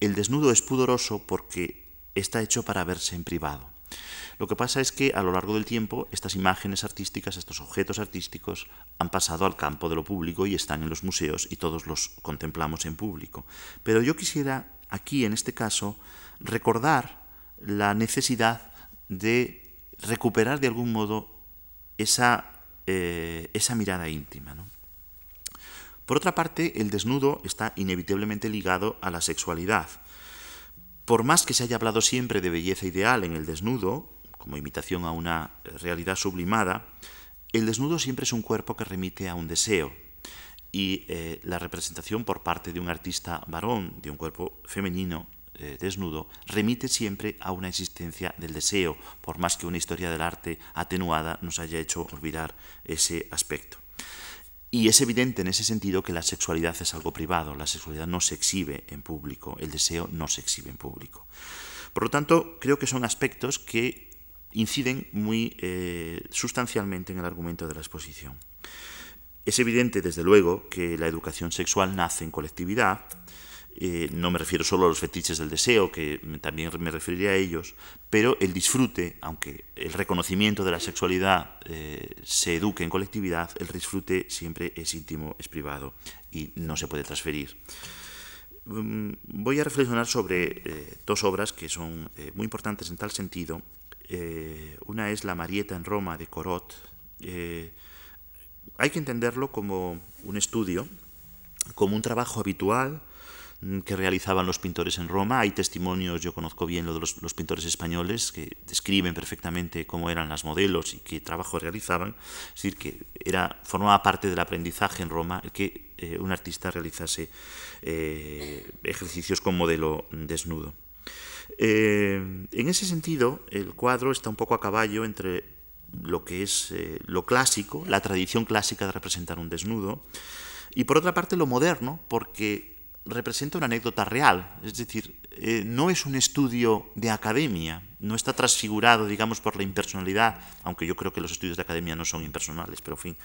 El desnudo es pudoroso porque está hecho para verse en privado. Lo que pasa es que a lo largo del tiempo estas imágenes artísticas, estos objetos artísticos han pasado al campo de lo público y están en los museos y todos los contemplamos en público. Pero yo quisiera aquí, en este caso, recordar la necesidad de recuperar de algún modo esa, eh, esa mirada íntima. Por otra parte, el desnudo está inevitablemente ligado a la sexualidad. Por más que se haya hablado siempre de belleza ideal en el desnudo, como imitación a una realidad sublimada, el desnudo siempre es un cuerpo que remite a un deseo. Y eh, la representación por parte de un artista varón de un cuerpo femenino eh, desnudo remite siempre a una existencia del deseo, por más que una historia del arte atenuada nos haya hecho olvidar ese aspecto. Y es evidente en ese sentido que la sexualidad es algo privado, la sexualidad no se exhibe en público, el deseo no se exhibe en público. Por lo tanto, creo que son aspectos que inciden muy eh, sustancialmente en el argumento de la exposición. Es evidente, desde luego, que la educación sexual nace en colectividad. Eh, no me refiero solo a los fetiches del deseo, que también me referiría a ellos, pero el disfrute, aunque el reconocimiento de la sexualidad eh, se eduque en colectividad, el disfrute siempre es íntimo, es privado y no se puede transferir. Mm, voy a reflexionar sobre dos obras que son muy importantes en tal sentido eh, una es La Marieta en Roma de Corot. Eh, hay que entenderlo como un estudio, como un trabajo habitual que realizaban los pintores en Roma. Hay testimonios, yo conozco bien lo de los, pintores españoles, que describen perfectamente cómo eran las modelos y qué trabajo realizaban. Es decir, que era, formaba parte del aprendizaje en Roma el que eh, un artista realizase ejercicios con modelo desnudo. Eh, en ese sentido, el cuadro está un poco a caballo entre lo que es eh, lo clásico, la tradición clásica de representar un desnudo, y por otra parte lo moderno, porque representa una anécdota real, es decir, eh, no es un estudio de academia, no está transfigurado, digamos, por la impersonalidad, aunque yo creo que los estudios de academia no son impersonales, pero en fin,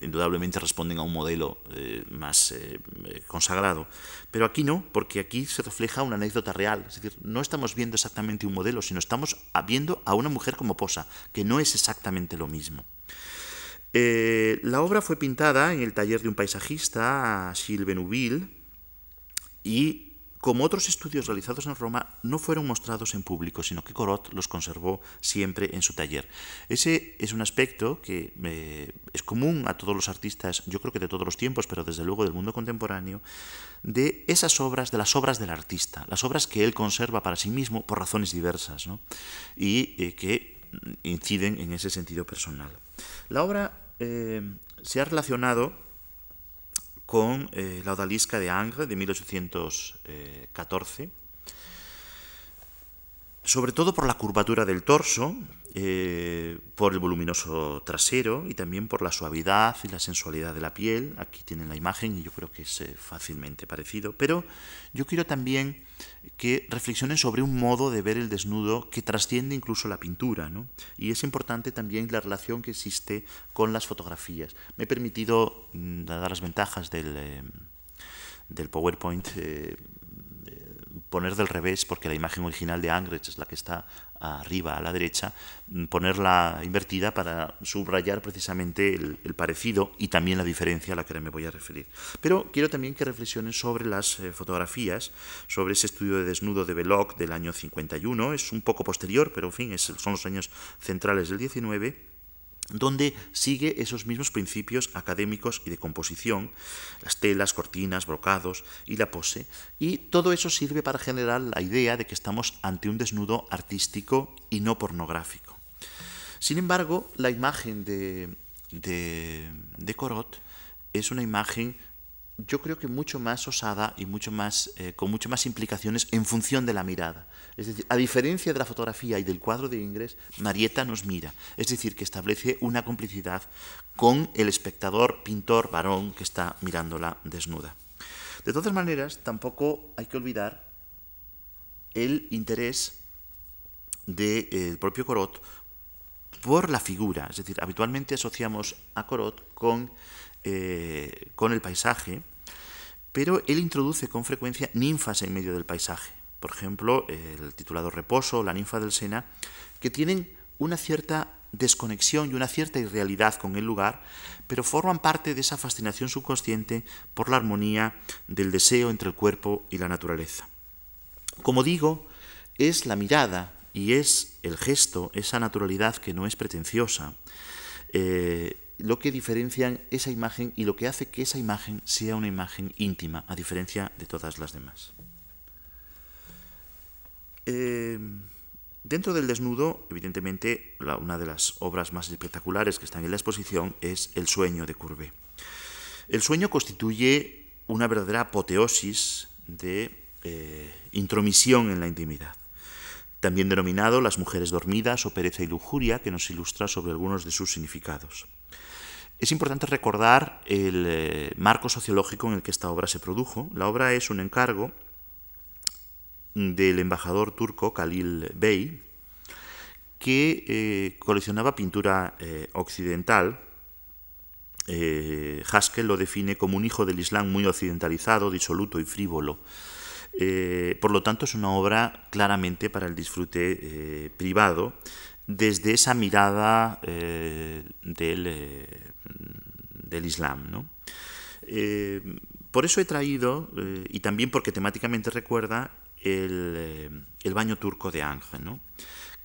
indudablemente responden a un modelo eh, más eh, consagrado. Pero aquí no, porque aquí se refleja una anécdota real, es decir, no estamos viendo exactamente un modelo, sino estamos viendo a una mujer como posa, que no es exactamente lo mismo. la obra fue pintada en el taller de un paisajista, Gilles Benouville, y como otros estudios realizados en Roma, no fueron mostrados en público, sino que Corot los conservó siempre en su taller. Ese es un aspecto que eh, es común a todos los artistas, yo creo que de todos los tiempos, pero desde luego del mundo contemporáneo, de esas obras, de las obras del artista, las obras que él conserva para sí mismo por razones diversas y eh, que inciden en ese sentido personal. La obra eh, se ha relacionado con eh, la odalisca de Angre de 1814. Sobre todo por la curvatura del torso, eh, por el voluminoso trasero y también por la suavidad y la sensualidad de la piel. Aquí tienen la imagen y yo creo que es eh, fácilmente parecido. Pero yo quiero también que reflexionen sobre un modo de ver el desnudo que trasciende incluso la pintura. Y es importante también la relación que existe con las fotografías. Me he permitido, mm, dadas las ventajas del, eh, del PowerPoint, poner del revés, porque la imagen original de Angres es la que está arriba a la derecha, mm, ponerla invertida para subrayar precisamente el, parecido y también la diferencia a la que me voy a referir. Pero quiero también que reflexionen sobre las eh, fotografías, sobre ese estudio de desnudo de Belloc del año 51, es un poco posterior, pero en fin, son los años centrales del 19 donde sigue esos mismos principios académicos y de composición, las telas, cortinas, brocados y la pose, y todo eso sirve para generar la idea de que estamos ante un desnudo artístico y no pornográfico. Sin embargo, la imagen de, de, Corot es una imagen yo creo que mucho más osada y mucho más, eh, con mucho más implicaciones en función de la mirada. Es decir, a diferencia de la fotografía y del cuadro de Ingres, Marieta nos mira, es decir, que establece una complicidad con el espectador, pintor, varón, que está mirándola desnuda. De todas maneras, tampoco hay que olvidar el interés del eh, propio Corot por la figura, es decir, habitualmente asociamos a Corot con eh, con el paisaje, pero él introduce con frecuencia ninfas en medio del paisaje. Por ejemplo, el titulado Reposo, la ninfa del Sena, que tienen una cierta desconexión y una cierta irrealidad con el lugar, pero forman parte de esa fascinación subconsciente por la armonía del deseo entre el cuerpo y la naturaleza. Como digo, es la mirada y es el gesto, esa naturalidad que no es pretenciosa, eh, lo que diferencian esa imagen y lo que hace que esa imagen sea una imagen íntima, a diferencia de todas las demás. Eh, dentro del desnudo, evidentemente, una de las obras más espectaculares que están en la exposición es El sueño de Courbet. El sueño constituye una verdadera apoteosis de eh, intromisión en la intimidad también denominado Las mujeres dormidas o Pereza y Lujuria, que nos ilustra sobre algunos de sus significados. Es importante recordar el eh, marco sociológico en el que esta obra se produjo. La obra es un encargo del embajador turco Khalil Bey, que eh, coleccionaba pintura eh, occidental. Haskell lo define como un hijo del Islam muy occidentalizado, disoluto y frívolo. por lo tanto, es una obra claramente para el disfrute privado desde esa mirada eh, del, eh, del, Islam. ¿no? Eh, por eso he traído, y también porque temáticamente recuerda, el, el baño turco de Ángel, ¿no?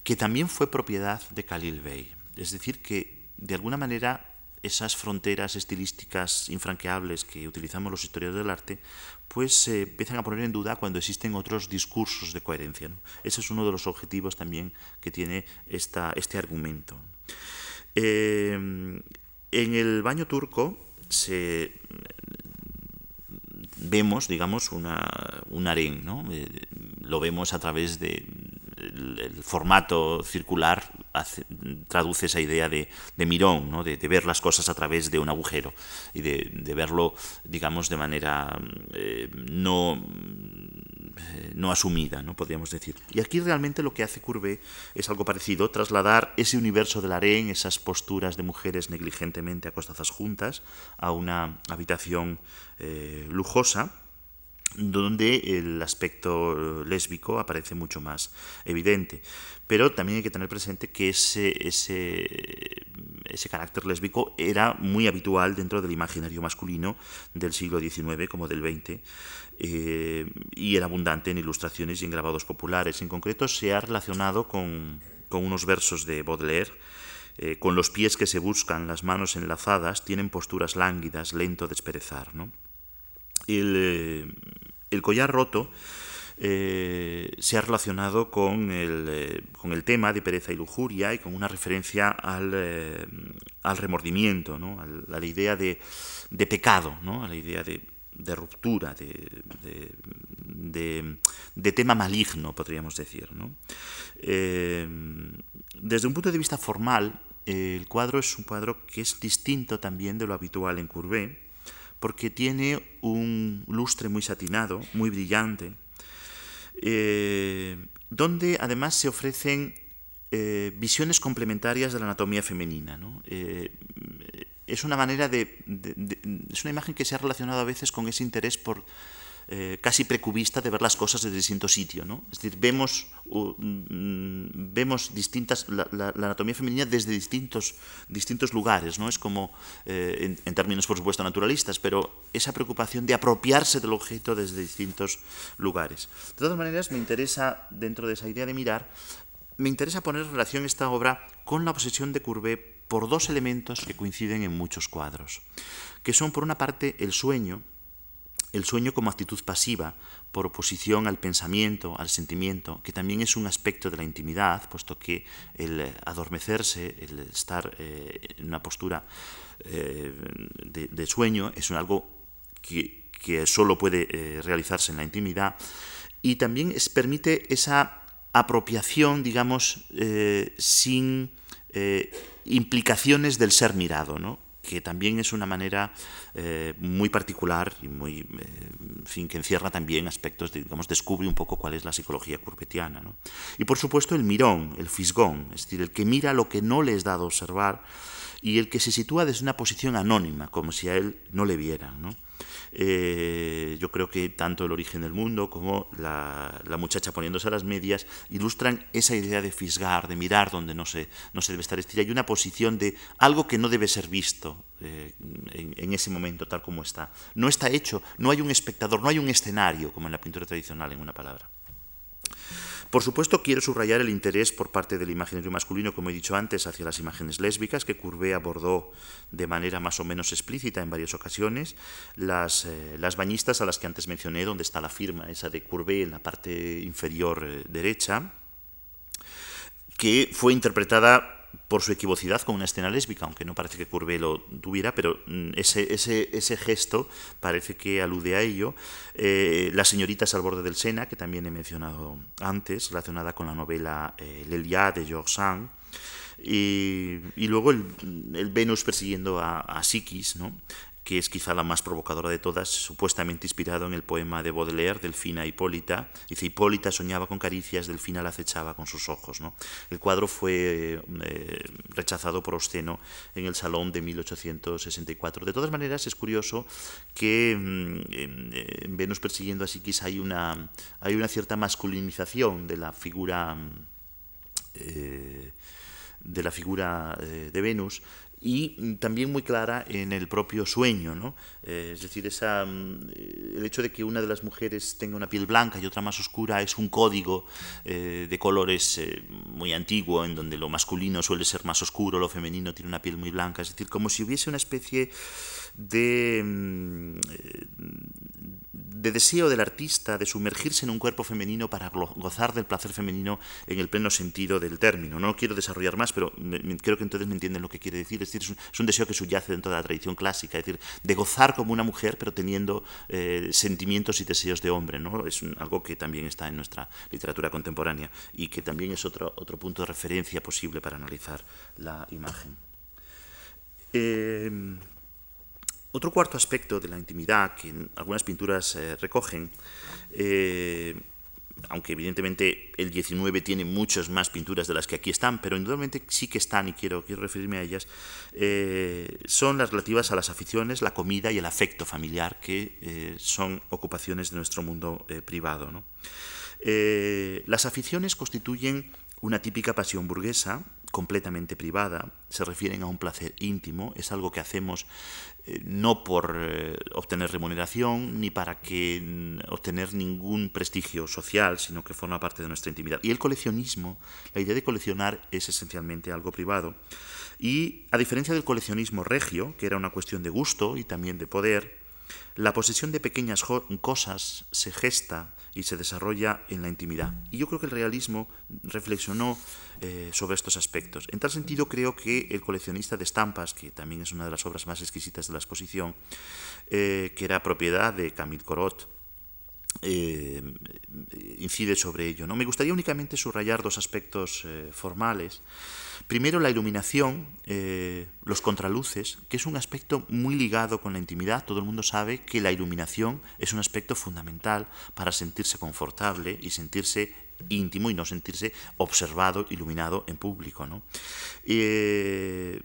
que también fue propiedad de Khalil Bey. Es decir, que de alguna manera esas fronteras estilísticas infranqueables que utilizamos los historiadores del arte, pues se empiezan a poner en duda cuando existen otros discursos de coherencia. Ese es uno de los objetivos también que tiene esta, este argumento. Eh, en el baño turco vemos, digamos, una, un harén, ¿no? Eh, lo vemos a través de, el, formato circular traduce esa idea de, mirón, ¿no? de, ver las cosas a través de un agujero y de, verlo, digamos, de manera eh, no, eh, no asumida, ¿no? podríamos decir. Y aquí realmente lo que hace Courbet es algo parecido, trasladar ese universo del harén, esas posturas de mujeres negligentemente acostadas juntas, a una habitación eh, lujosa, donde el aspecto lésbico aparece mucho más evidente. Pero también hay que tener presente que ese, ese, ese carácter lésbico era muy habitual dentro del imaginario masculino del siglo XIX como del XX eh, y era abundante en ilustraciones y en grabados populares. En concreto se ha relacionado con, con unos versos de Baudelaire eh, con los pies que se buscan, las manos enlazadas, tienen posturas lánguidas, lento desperezar. ¿no? Eh, el, collar roto eh, se ha relacionado con el, eh, con el, tema de pereza y lujuria y con una referencia al, remordimiento, ¿no? a la idea de, pecado, ¿no? a la idea de ruptura, de, tema maligno, podríamos decir. Desde un punto de vista formal, el cuadro es un cuadro que es distinto también de lo habitual en Courbet, porque tiene un lustre muy satinado, muy brillante, eh, donde además se ofrecen eh, visiones complementarias de la anatomía femenina. Eh, es una manera de, es una imagen que se ha relacionado a veces con ese interés por eh, casi precubista de ver las cosas desde distinto sitio. ¿no? Es decir, vemos, mm, vemos distintas, la, anatomía femenina desde distintos, distintos lugares. ¿no? Es como, en, en, términos por supuesto naturalistas, pero esa preocupación de apropiarse del objeto desde distintos lugares. De todas maneras, me interesa, dentro de esa idea de mirar, me interesa poner en relación esta obra con la obsesión de Courbet por dos elementos que coinciden en muchos cuadros, que son por una parte el sueño, el sueño como actitud pasiva, por oposición al pensamiento, al sentimiento, que también es un aspecto de la intimidad, puesto que el adormecerse, el estar eh, en una postura eh, de, sueño, es algo que, solo puede eh, realizarse en la intimidad, y también permite esa apropiación, digamos, sin implicaciones del ser mirado, ¿no? Que también es una manera eh, muy particular y muy, fin, que encierra también aspectos, digamos, descubre un poco cuál es la psicología curpetiana. ¿no? Y por supuesto el mirón, el fisgón, es decir, el que mira lo que no le es dado observar y el que se sitúa desde una posición anónima, como si a él no le vieran. ¿no? Eh, yo creo que tanto el origen del mundo como la, muchacha poniéndose a las medias ilustran esa idea de fisgar, de mirar donde no se, no se debe estar estirada y una posición de algo que no debe ser visto eh, en, ese momento tal como está. No está hecho, no hay un espectador, no hay un escenario como en la pintura tradicional, en una palabra. Por supuesto, quiero subrayar el interés por parte del imaginario masculino, como he dicho antes, hacia las imágenes lésbicas, que Courbet abordó de manera más o menos explícita en varias ocasiones. Las, eh, las bañistas a las que antes mencioné, donde está la firma esa de Courbet en la parte inferior eh, derecha, que fue interpretada por su equivocidad con una escena lésbica, aunque no parece que Courbet lo tuviera, pero mm, ese, ese, ese gesto parece que alude a ello. Eh, las señoritas al borde del Sena, que también he mencionado antes, relacionada con la novela eh, L'Elia de Georges Sand, y, y, luego el, el, Venus persiguiendo a, a Psiquis, ¿no? Que es quizá la más provocadora de todas, supuestamente inspirado en el poema de Baudelaire, Delfina Hipólita. Dice, Hipólita soñaba con caricias, Delfina la acechaba con sus ojos. ¿no? El cuadro fue eh, rechazado por Osteno en el Salón de 1864. De todas maneras, es curioso que mm, en, Venus persiguiendo a Psiquis hay una, hay una cierta masculinización de la figura... Eh, de la figura eh, de Venus, y también muy clara en el propio sueño. ¿no? Eh, es decir, esa, mm, el hecho de que una de las mujeres tenga una piel blanca y otra más oscura es un código eh, de colores eh, muy antiguo, en donde lo masculino suele ser más oscuro, lo femenino tiene una piel muy blanca. Es decir, como si hubiese una especie de, mm, de deseo del artista de sumergirse en un cuerpo femenino para gozar del placer femenino en el pleno sentido del término. No quiero desarrollar más, pero creo que entonces me entienden lo que quiere decir. Es decir, es un, deseo que subyace dentro de la tradición clásica, es decir, de gozar como una mujer, pero teniendo eh, sentimientos y deseos de hombre. ¿no? Es algo que también está en nuestra literatura contemporánea y que también es otro, otro punto de referencia posible para analizar la imagen. Eh, otro cuarto aspecto de la intimidad que algunas pinturas eh, recogen, eh, aunque evidentemente el 19 tiene muchas más pinturas de las que aquí están, pero indudablemente sí que están y quiero, referirme a ellas, eh, son las relativas a las aficiones, la comida y el afecto familiar, que son ocupaciones de nuestro mundo privado. las aficiones constituyen una típica pasión burguesa, completamente privada, se refieren a un placer íntimo, es algo que hacemos no por eh, obtener remuneración ni para mm, obtener ningún prestigio social, sino que forma parte de nuestra intimidad. Y el coleccionismo, la idea de coleccionar es esencialmente algo privado. Y a diferencia del coleccionismo regio, que era una cuestión de gusto y también de poder, la posesión de pequeñas cosas se gesta y se desarrolla en la intimidad. Y yo creo que el realismo reflexionó eh, sobre estos aspectos. En tal sentido, creo que el coleccionista de estampas, que también es una de las obras más exquisitas de la exposición, eh, que era propiedad de Camille Corot, eh, incide sobre ello. ¿no? Me gustaría únicamente subrayar dos aspectos formales. Primero, la iluminación, los contraluces, que es un aspecto muy ligado con la intimidad. Todo el mundo sabe que la iluminación es un aspecto fundamental para sentirse confortable y sentirse íntimo y no sentirse observado, iluminado en público. ¿no? Eh,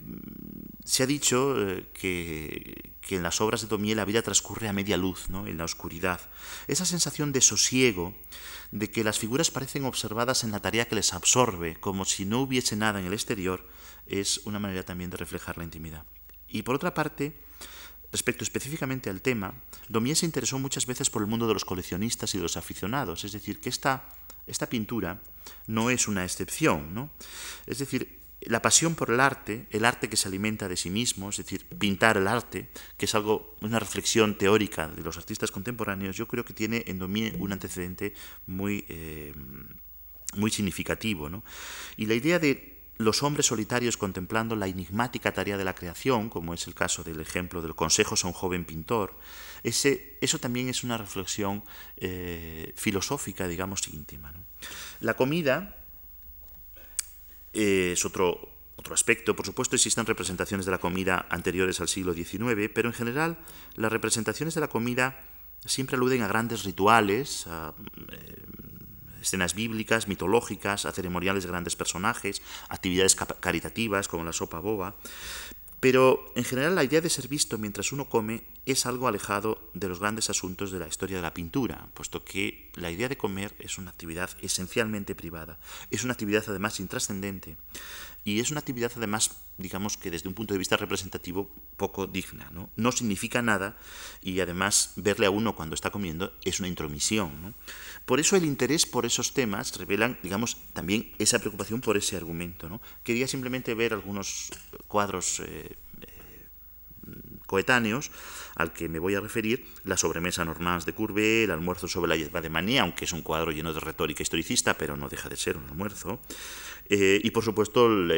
se ha dicho eh, que, que, en las obras de Domier la vida transcurre a media luz, ¿no? en la oscuridad. Esa sensación de sosiego, de que las figuras parecen observadas en la tarea que les absorbe, como si no hubiese nada en el exterior, es una manera también de reflejar la intimidad. Y por otra parte, Respecto específicamente al tema, Domier se interesó muchas veces por el mundo de los coleccionistas y de los aficionados, es decir, que esta esta pintura no es una excepción, ¿no? Es decir, la pasión por el arte, el arte que se alimenta de sí mismo, es decir, pintar el arte, que es algo, una reflexión teórica de los artistas contemporáneos, yo creo que tiene en un antecedente muy, eh, muy significativo. ¿no? Y la idea de los hombres solitarios contemplando la enigmática tarea de la creación, como es el caso del ejemplo del consejo a un joven pintor, ese, eso también es una reflexión eh, filosófica, digamos, íntima. La comida eh, es otro, otro aspecto. Por supuesto, existen representaciones de la comida anteriores al siglo XIX, pero en general las representaciones de la comida siempre aluden a grandes rituales, a eh, escenas bíblicas, mitológicas, a ceremoniales de grandes personajes, actividades caritativas como la sopa boba. Pero en general la idea de ser visto mientras uno come es algo alejado de los grandes asuntos de la historia de la pintura, puesto que la idea de comer es una actividad esencialmente privada, es una actividad además intrascendente y es una actividad además, digamos que desde un punto de vista representativo, poco digna. No, no significa nada y además verle a uno cuando está comiendo es una intromisión. Por eso el interés por esos temas revelan, digamos, también esa preocupación por ese argumento. ¿no? Quería simplemente ver algunos cuadros eh, coetáneos al que me voy a referir, la sobremesa Normans de Courbet, el almuerzo sobre la hierba de Mané, aunque es un cuadro lleno de retórica historicista, pero no deja de ser un almuerzo, eh, y por supuesto el,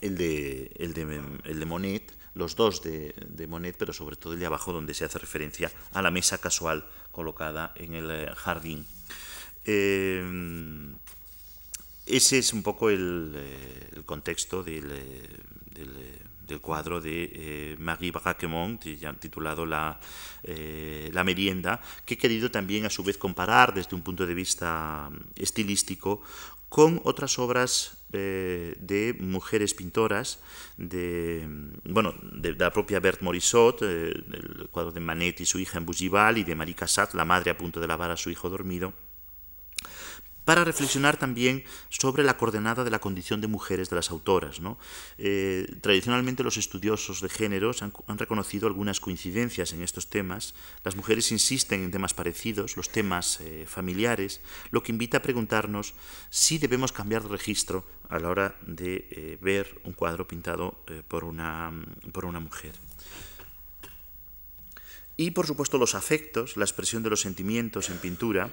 el, de, el, de, el de Monet, los dos de, de, Monet, pero sobre todo el de abajo donde se hace referencia a la mesa casual colocada en el eh, jardín. Eh, ese es un poco el, eh, contexto del, del, cuadro de Marie Braquemont, titulado la, eh, la merienda, que he querido también a su vez comparar desde un punto de vista estilístico con otras obras eh, de mujeres pintoras, de, bueno, de, la propia Berthe Morisot, eh, el cuadro de Manet y su hija en Bougival, y de Marie Cassatt, la madre a punto de lavar a su hijo dormido, para reflexionar también sobre la coordenada de la condición de mujeres de las autoras. ¿no? Eh, tradicionalmente los estudiosos de géneros han, reconocido algunas coincidencias en estos temas. Las mujeres insisten en temas parecidos, los temas eh, familiares, lo que invita a preguntarnos si debemos cambiar de registro a la hora de eh, ver un cuadro pintado por, una, por una mujer. Y por supuesto los afectos, la expresión de los sentimientos en pintura,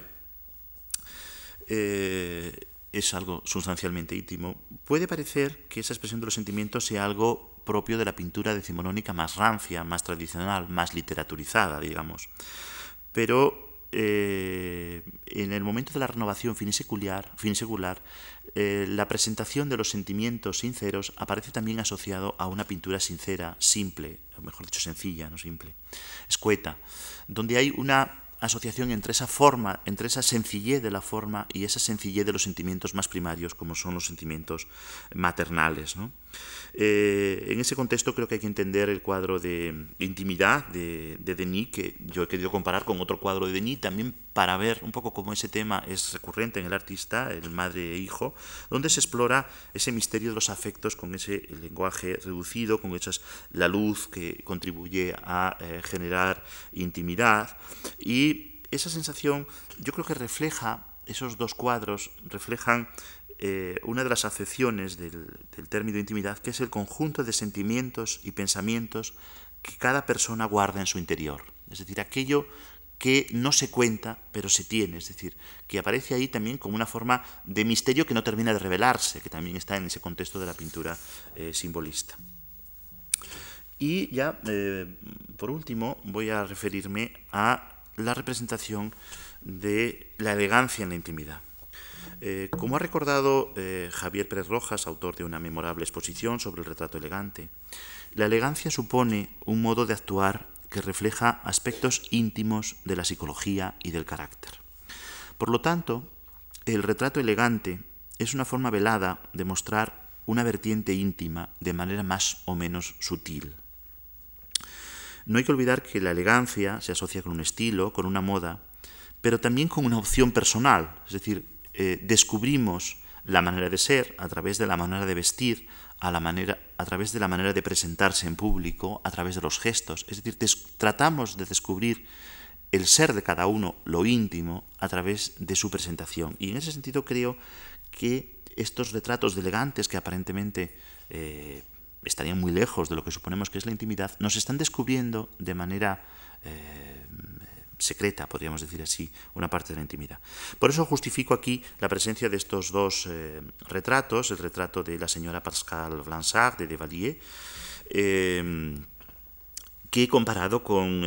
eh, es algo sustancialmente íntimo, puede parecer que esa expresión de los sentimientos sea algo propio de la pintura decimonónica más rancia, más tradicional, más literaturizada, digamos. Pero eh, en el momento de la renovación finisecular, finisecular eh, la presentación de los sentimientos sinceros aparece también asociado a una pintura sincera, simple, o mejor dicho, sencilla, no simple, escueta, donde hay una asociación entre esa forma, entre esa sencillez de la forma y esa sencillez de los sentimientos más primarios, como son los sentimientos maternales. ¿no? Eh, en ese contexto creo que hay que entender el cuadro de intimidad de, de, Denis, que yo he querido comparar con otro cuadro de Denis, también para ver un poco cómo ese tema es recurrente en el artista, el madre e hijo, donde se explora ese misterio de los afectos con ese lenguaje reducido, con esas, la luz que contribuye a eh, generar intimidad. Y esa sensación yo creo que refleja, esos dos cuadros reflejan eh, una de las acepciones del, término intimidad, que es el conjunto de sentimientos y pensamientos que cada persona guarda en su interior. Es decir, aquello que no se cuenta, pero se tiene, es decir, que aparece ahí también como una forma de misterio que no termina de revelarse, que también está en ese contexto de la pintura eh, simbolista. Y ya, eh, por último, voy a referirme a la representación de la elegancia en la intimidad. Eh, como ha recordado Javier Pérez Rojas, autor de una memorable exposición sobre el retrato elegante, la elegancia supone un modo de actuar que refleja aspectos íntimos de la psicología y del carácter. Por lo tanto, el retrato elegante es una forma velada de mostrar una vertiente íntima de manera más o menos sutil. No hay que olvidar que la elegancia se asocia con un estilo, con una moda, pero también con una opción personal, es decir, eh, descubrimos la manera de ser a través de la manera de vestir, a, la manera, a través de la manera de presentarse en público, a través de los gestos. Es decir, tratamos de descubrir el ser de cada uno, lo íntimo, a través de su presentación. Y en ese sentido creo que estos retratos de elegantes que aparentemente eh, estarían muy lejos de lo que suponemos que es la intimidad, nos están descubriendo de manera eh, secreta, podríamos decir así, una parte de la intimidad. Por eso justifico aquí la presencia de estos dos eh, retratos, el retrato de la señora Pascal Blanchard de Devalier, eh, que comparado con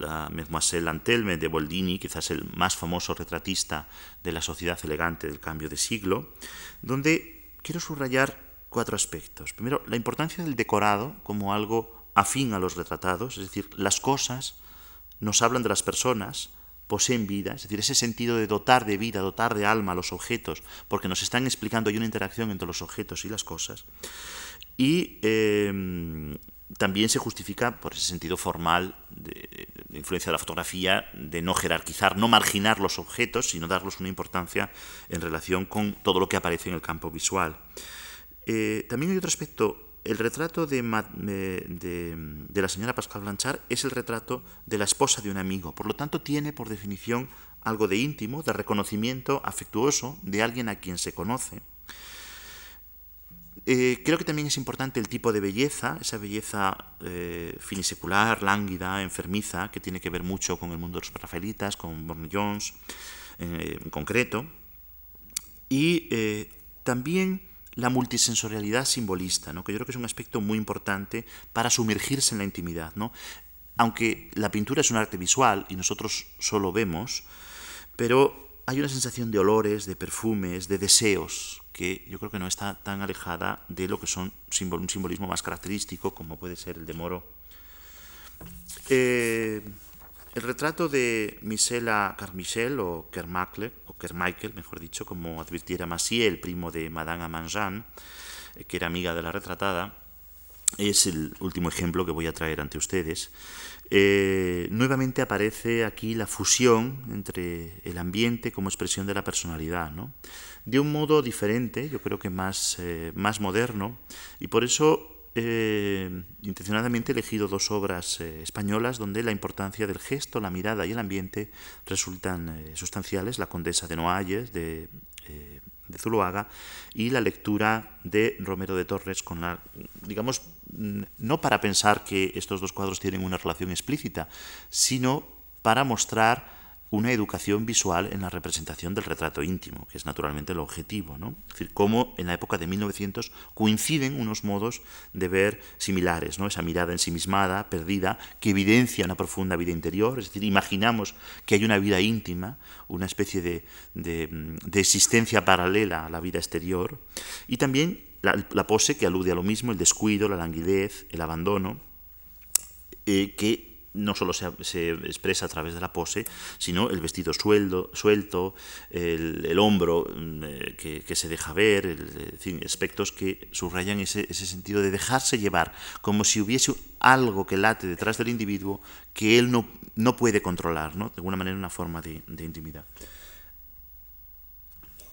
la Mademoiselle Antelme de Boldini, quizás el más famoso retratista de la sociedad elegante del cambio de siglo, donde quiero subrayar cuatro aspectos. Primero, la importancia del decorado como algo afín a los retratados, es decir, las cosas nos hablan de las personas, poseen vida, es decir, ese sentido de dotar de vida, dotar de alma a los objetos, porque nos están explicando hay una interacción entre los objetos y las cosas. Y em, también se justifica por ese sentido formal de, influencia de la fotografía, de no jerarquizar, no marginar los objetos, sino darles una importancia en relación con todo lo que aparece en el campo visual. Eh, también hay otro aspecto el retrato de, la señora Pascal Blanchard es el retrato de la esposa de un amigo, por lo tanto tiene por definición algo de íntimo, de reconocimiento afectuoso de alguien a quien se conoce. Eh, creo que también es importante el tipo de belleza, esa belleza eh, finisecular, lánguida, enfermiza, que tiene que ver mucho con el mundo de los rafaelitas, con Borne Jones eh, en concreto. Y también la multisensorialidad simbolista, ¿no? que yo creo que es un aspecto muy importante para sumergirse en la intimidad. ¿no? Aunque la pintura es un arte visual y nosotros solo vemos, pero hay una sensación de olores, de perfumes, de deseos, que yo creo que no está tan alejada de lo que son un simbolismo más característico, como puede ser el de Moro. Eh, el retrato de Misela Carmichel, o Kermacle, o Kermichael, mejor dicho, como advirtiera Massier, el primo de Madame Amanjan, eh, que era amiga de la retratada, es el último ejemplo que voy a traer ante ustedes. Eh, nuevamente aparece aquí la fusión entre el ambiente como expresión de la personalidad, ¿no? de un modo diferente, yo creo que más, eh, más moderno, y por eso eh, intencionadamente he elegido dos obras eh, españolas donde la importancia del gesto, la mirada y el ambiente resultan eh, sustanciales, La Condesa de Noailles de, de Zuloaga y la lectura de Romero de Torres con la, digamos, no para pensar que estos dos cuadros tienen una relación explícita, sino para mostrar una educación visual en la representación del retrato íntimo, que es naturalmente el objetivo. ¿no? Es decir, cómo en la época de 1900 coinciden unos modos de ver similares, ¿no? esa mirada ensimismada, perdida, que evidencia una profunda vida interior, es decir, imaginamos que hay una vida íntima, una especie de, de, existencia paralela a la vida exterior, y también la, pose que alude a lo mismo, el descuido, la languidez, el abandono, eh, que no solo se, expresa a través de la pose, sino el vestido suelto, el, hombro mm, eh, que, se deja ver, el, aspectos que subrayan ese, sentido de dejarse llevar, como si hubiese algo que late detrás del individuo que él no, no puede controlar, ¿no? de alguna manera una forma de, intimidad.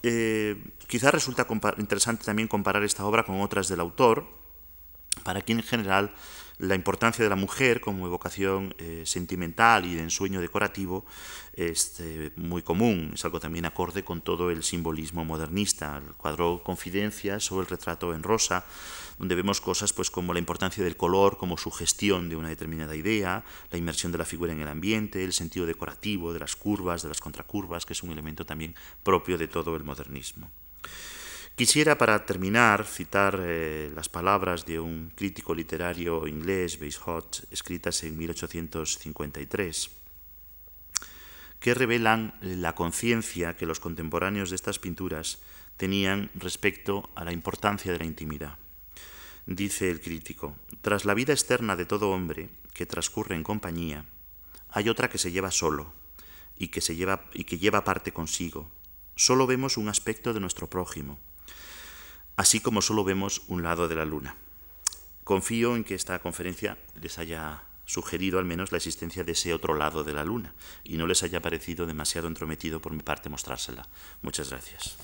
Eh, quizás resulta interesante también comparar esta obra con otras del autor, para quien en general la importancia de la mujer como evocación eh, sentimental y de ensueño decorativo es este, muy común, es algo también acorde con todo el simbolismo modernista. El cuadro Confidencias o el retrato en rosa, donde vemos cosas pues, como la importancia del color como sugestión de una determinada idea, la inmersión de la figura en el ambiente, el sentido decorativo de las curvas, de las contracurvas, que es un elemento también propio de todo el modernismo. Quisiera, para terminar, citar eh, las palabras de un crítico literario inglés, Weishaupt, escritas en 1853, que revelan la conciencia que los contemporáneos de estas pinturas tenían respecto a la importancia de la intimidad. Dice el crítico, tras la vida externa de todo hombre que transcurre en compañía, hay otra que se lleva solo y que, se lleva, y que lleva parte consigo. Solo vemos un aspecto de nuestro prójimo, así como solo vemos un lado de la luna. Confío en que esta conferencia les haya sugerido al menos la existencia de ese otro lado de la luna y no les haya parecido demasiado entrometido por mi parte mostrársela. Muchas gracias.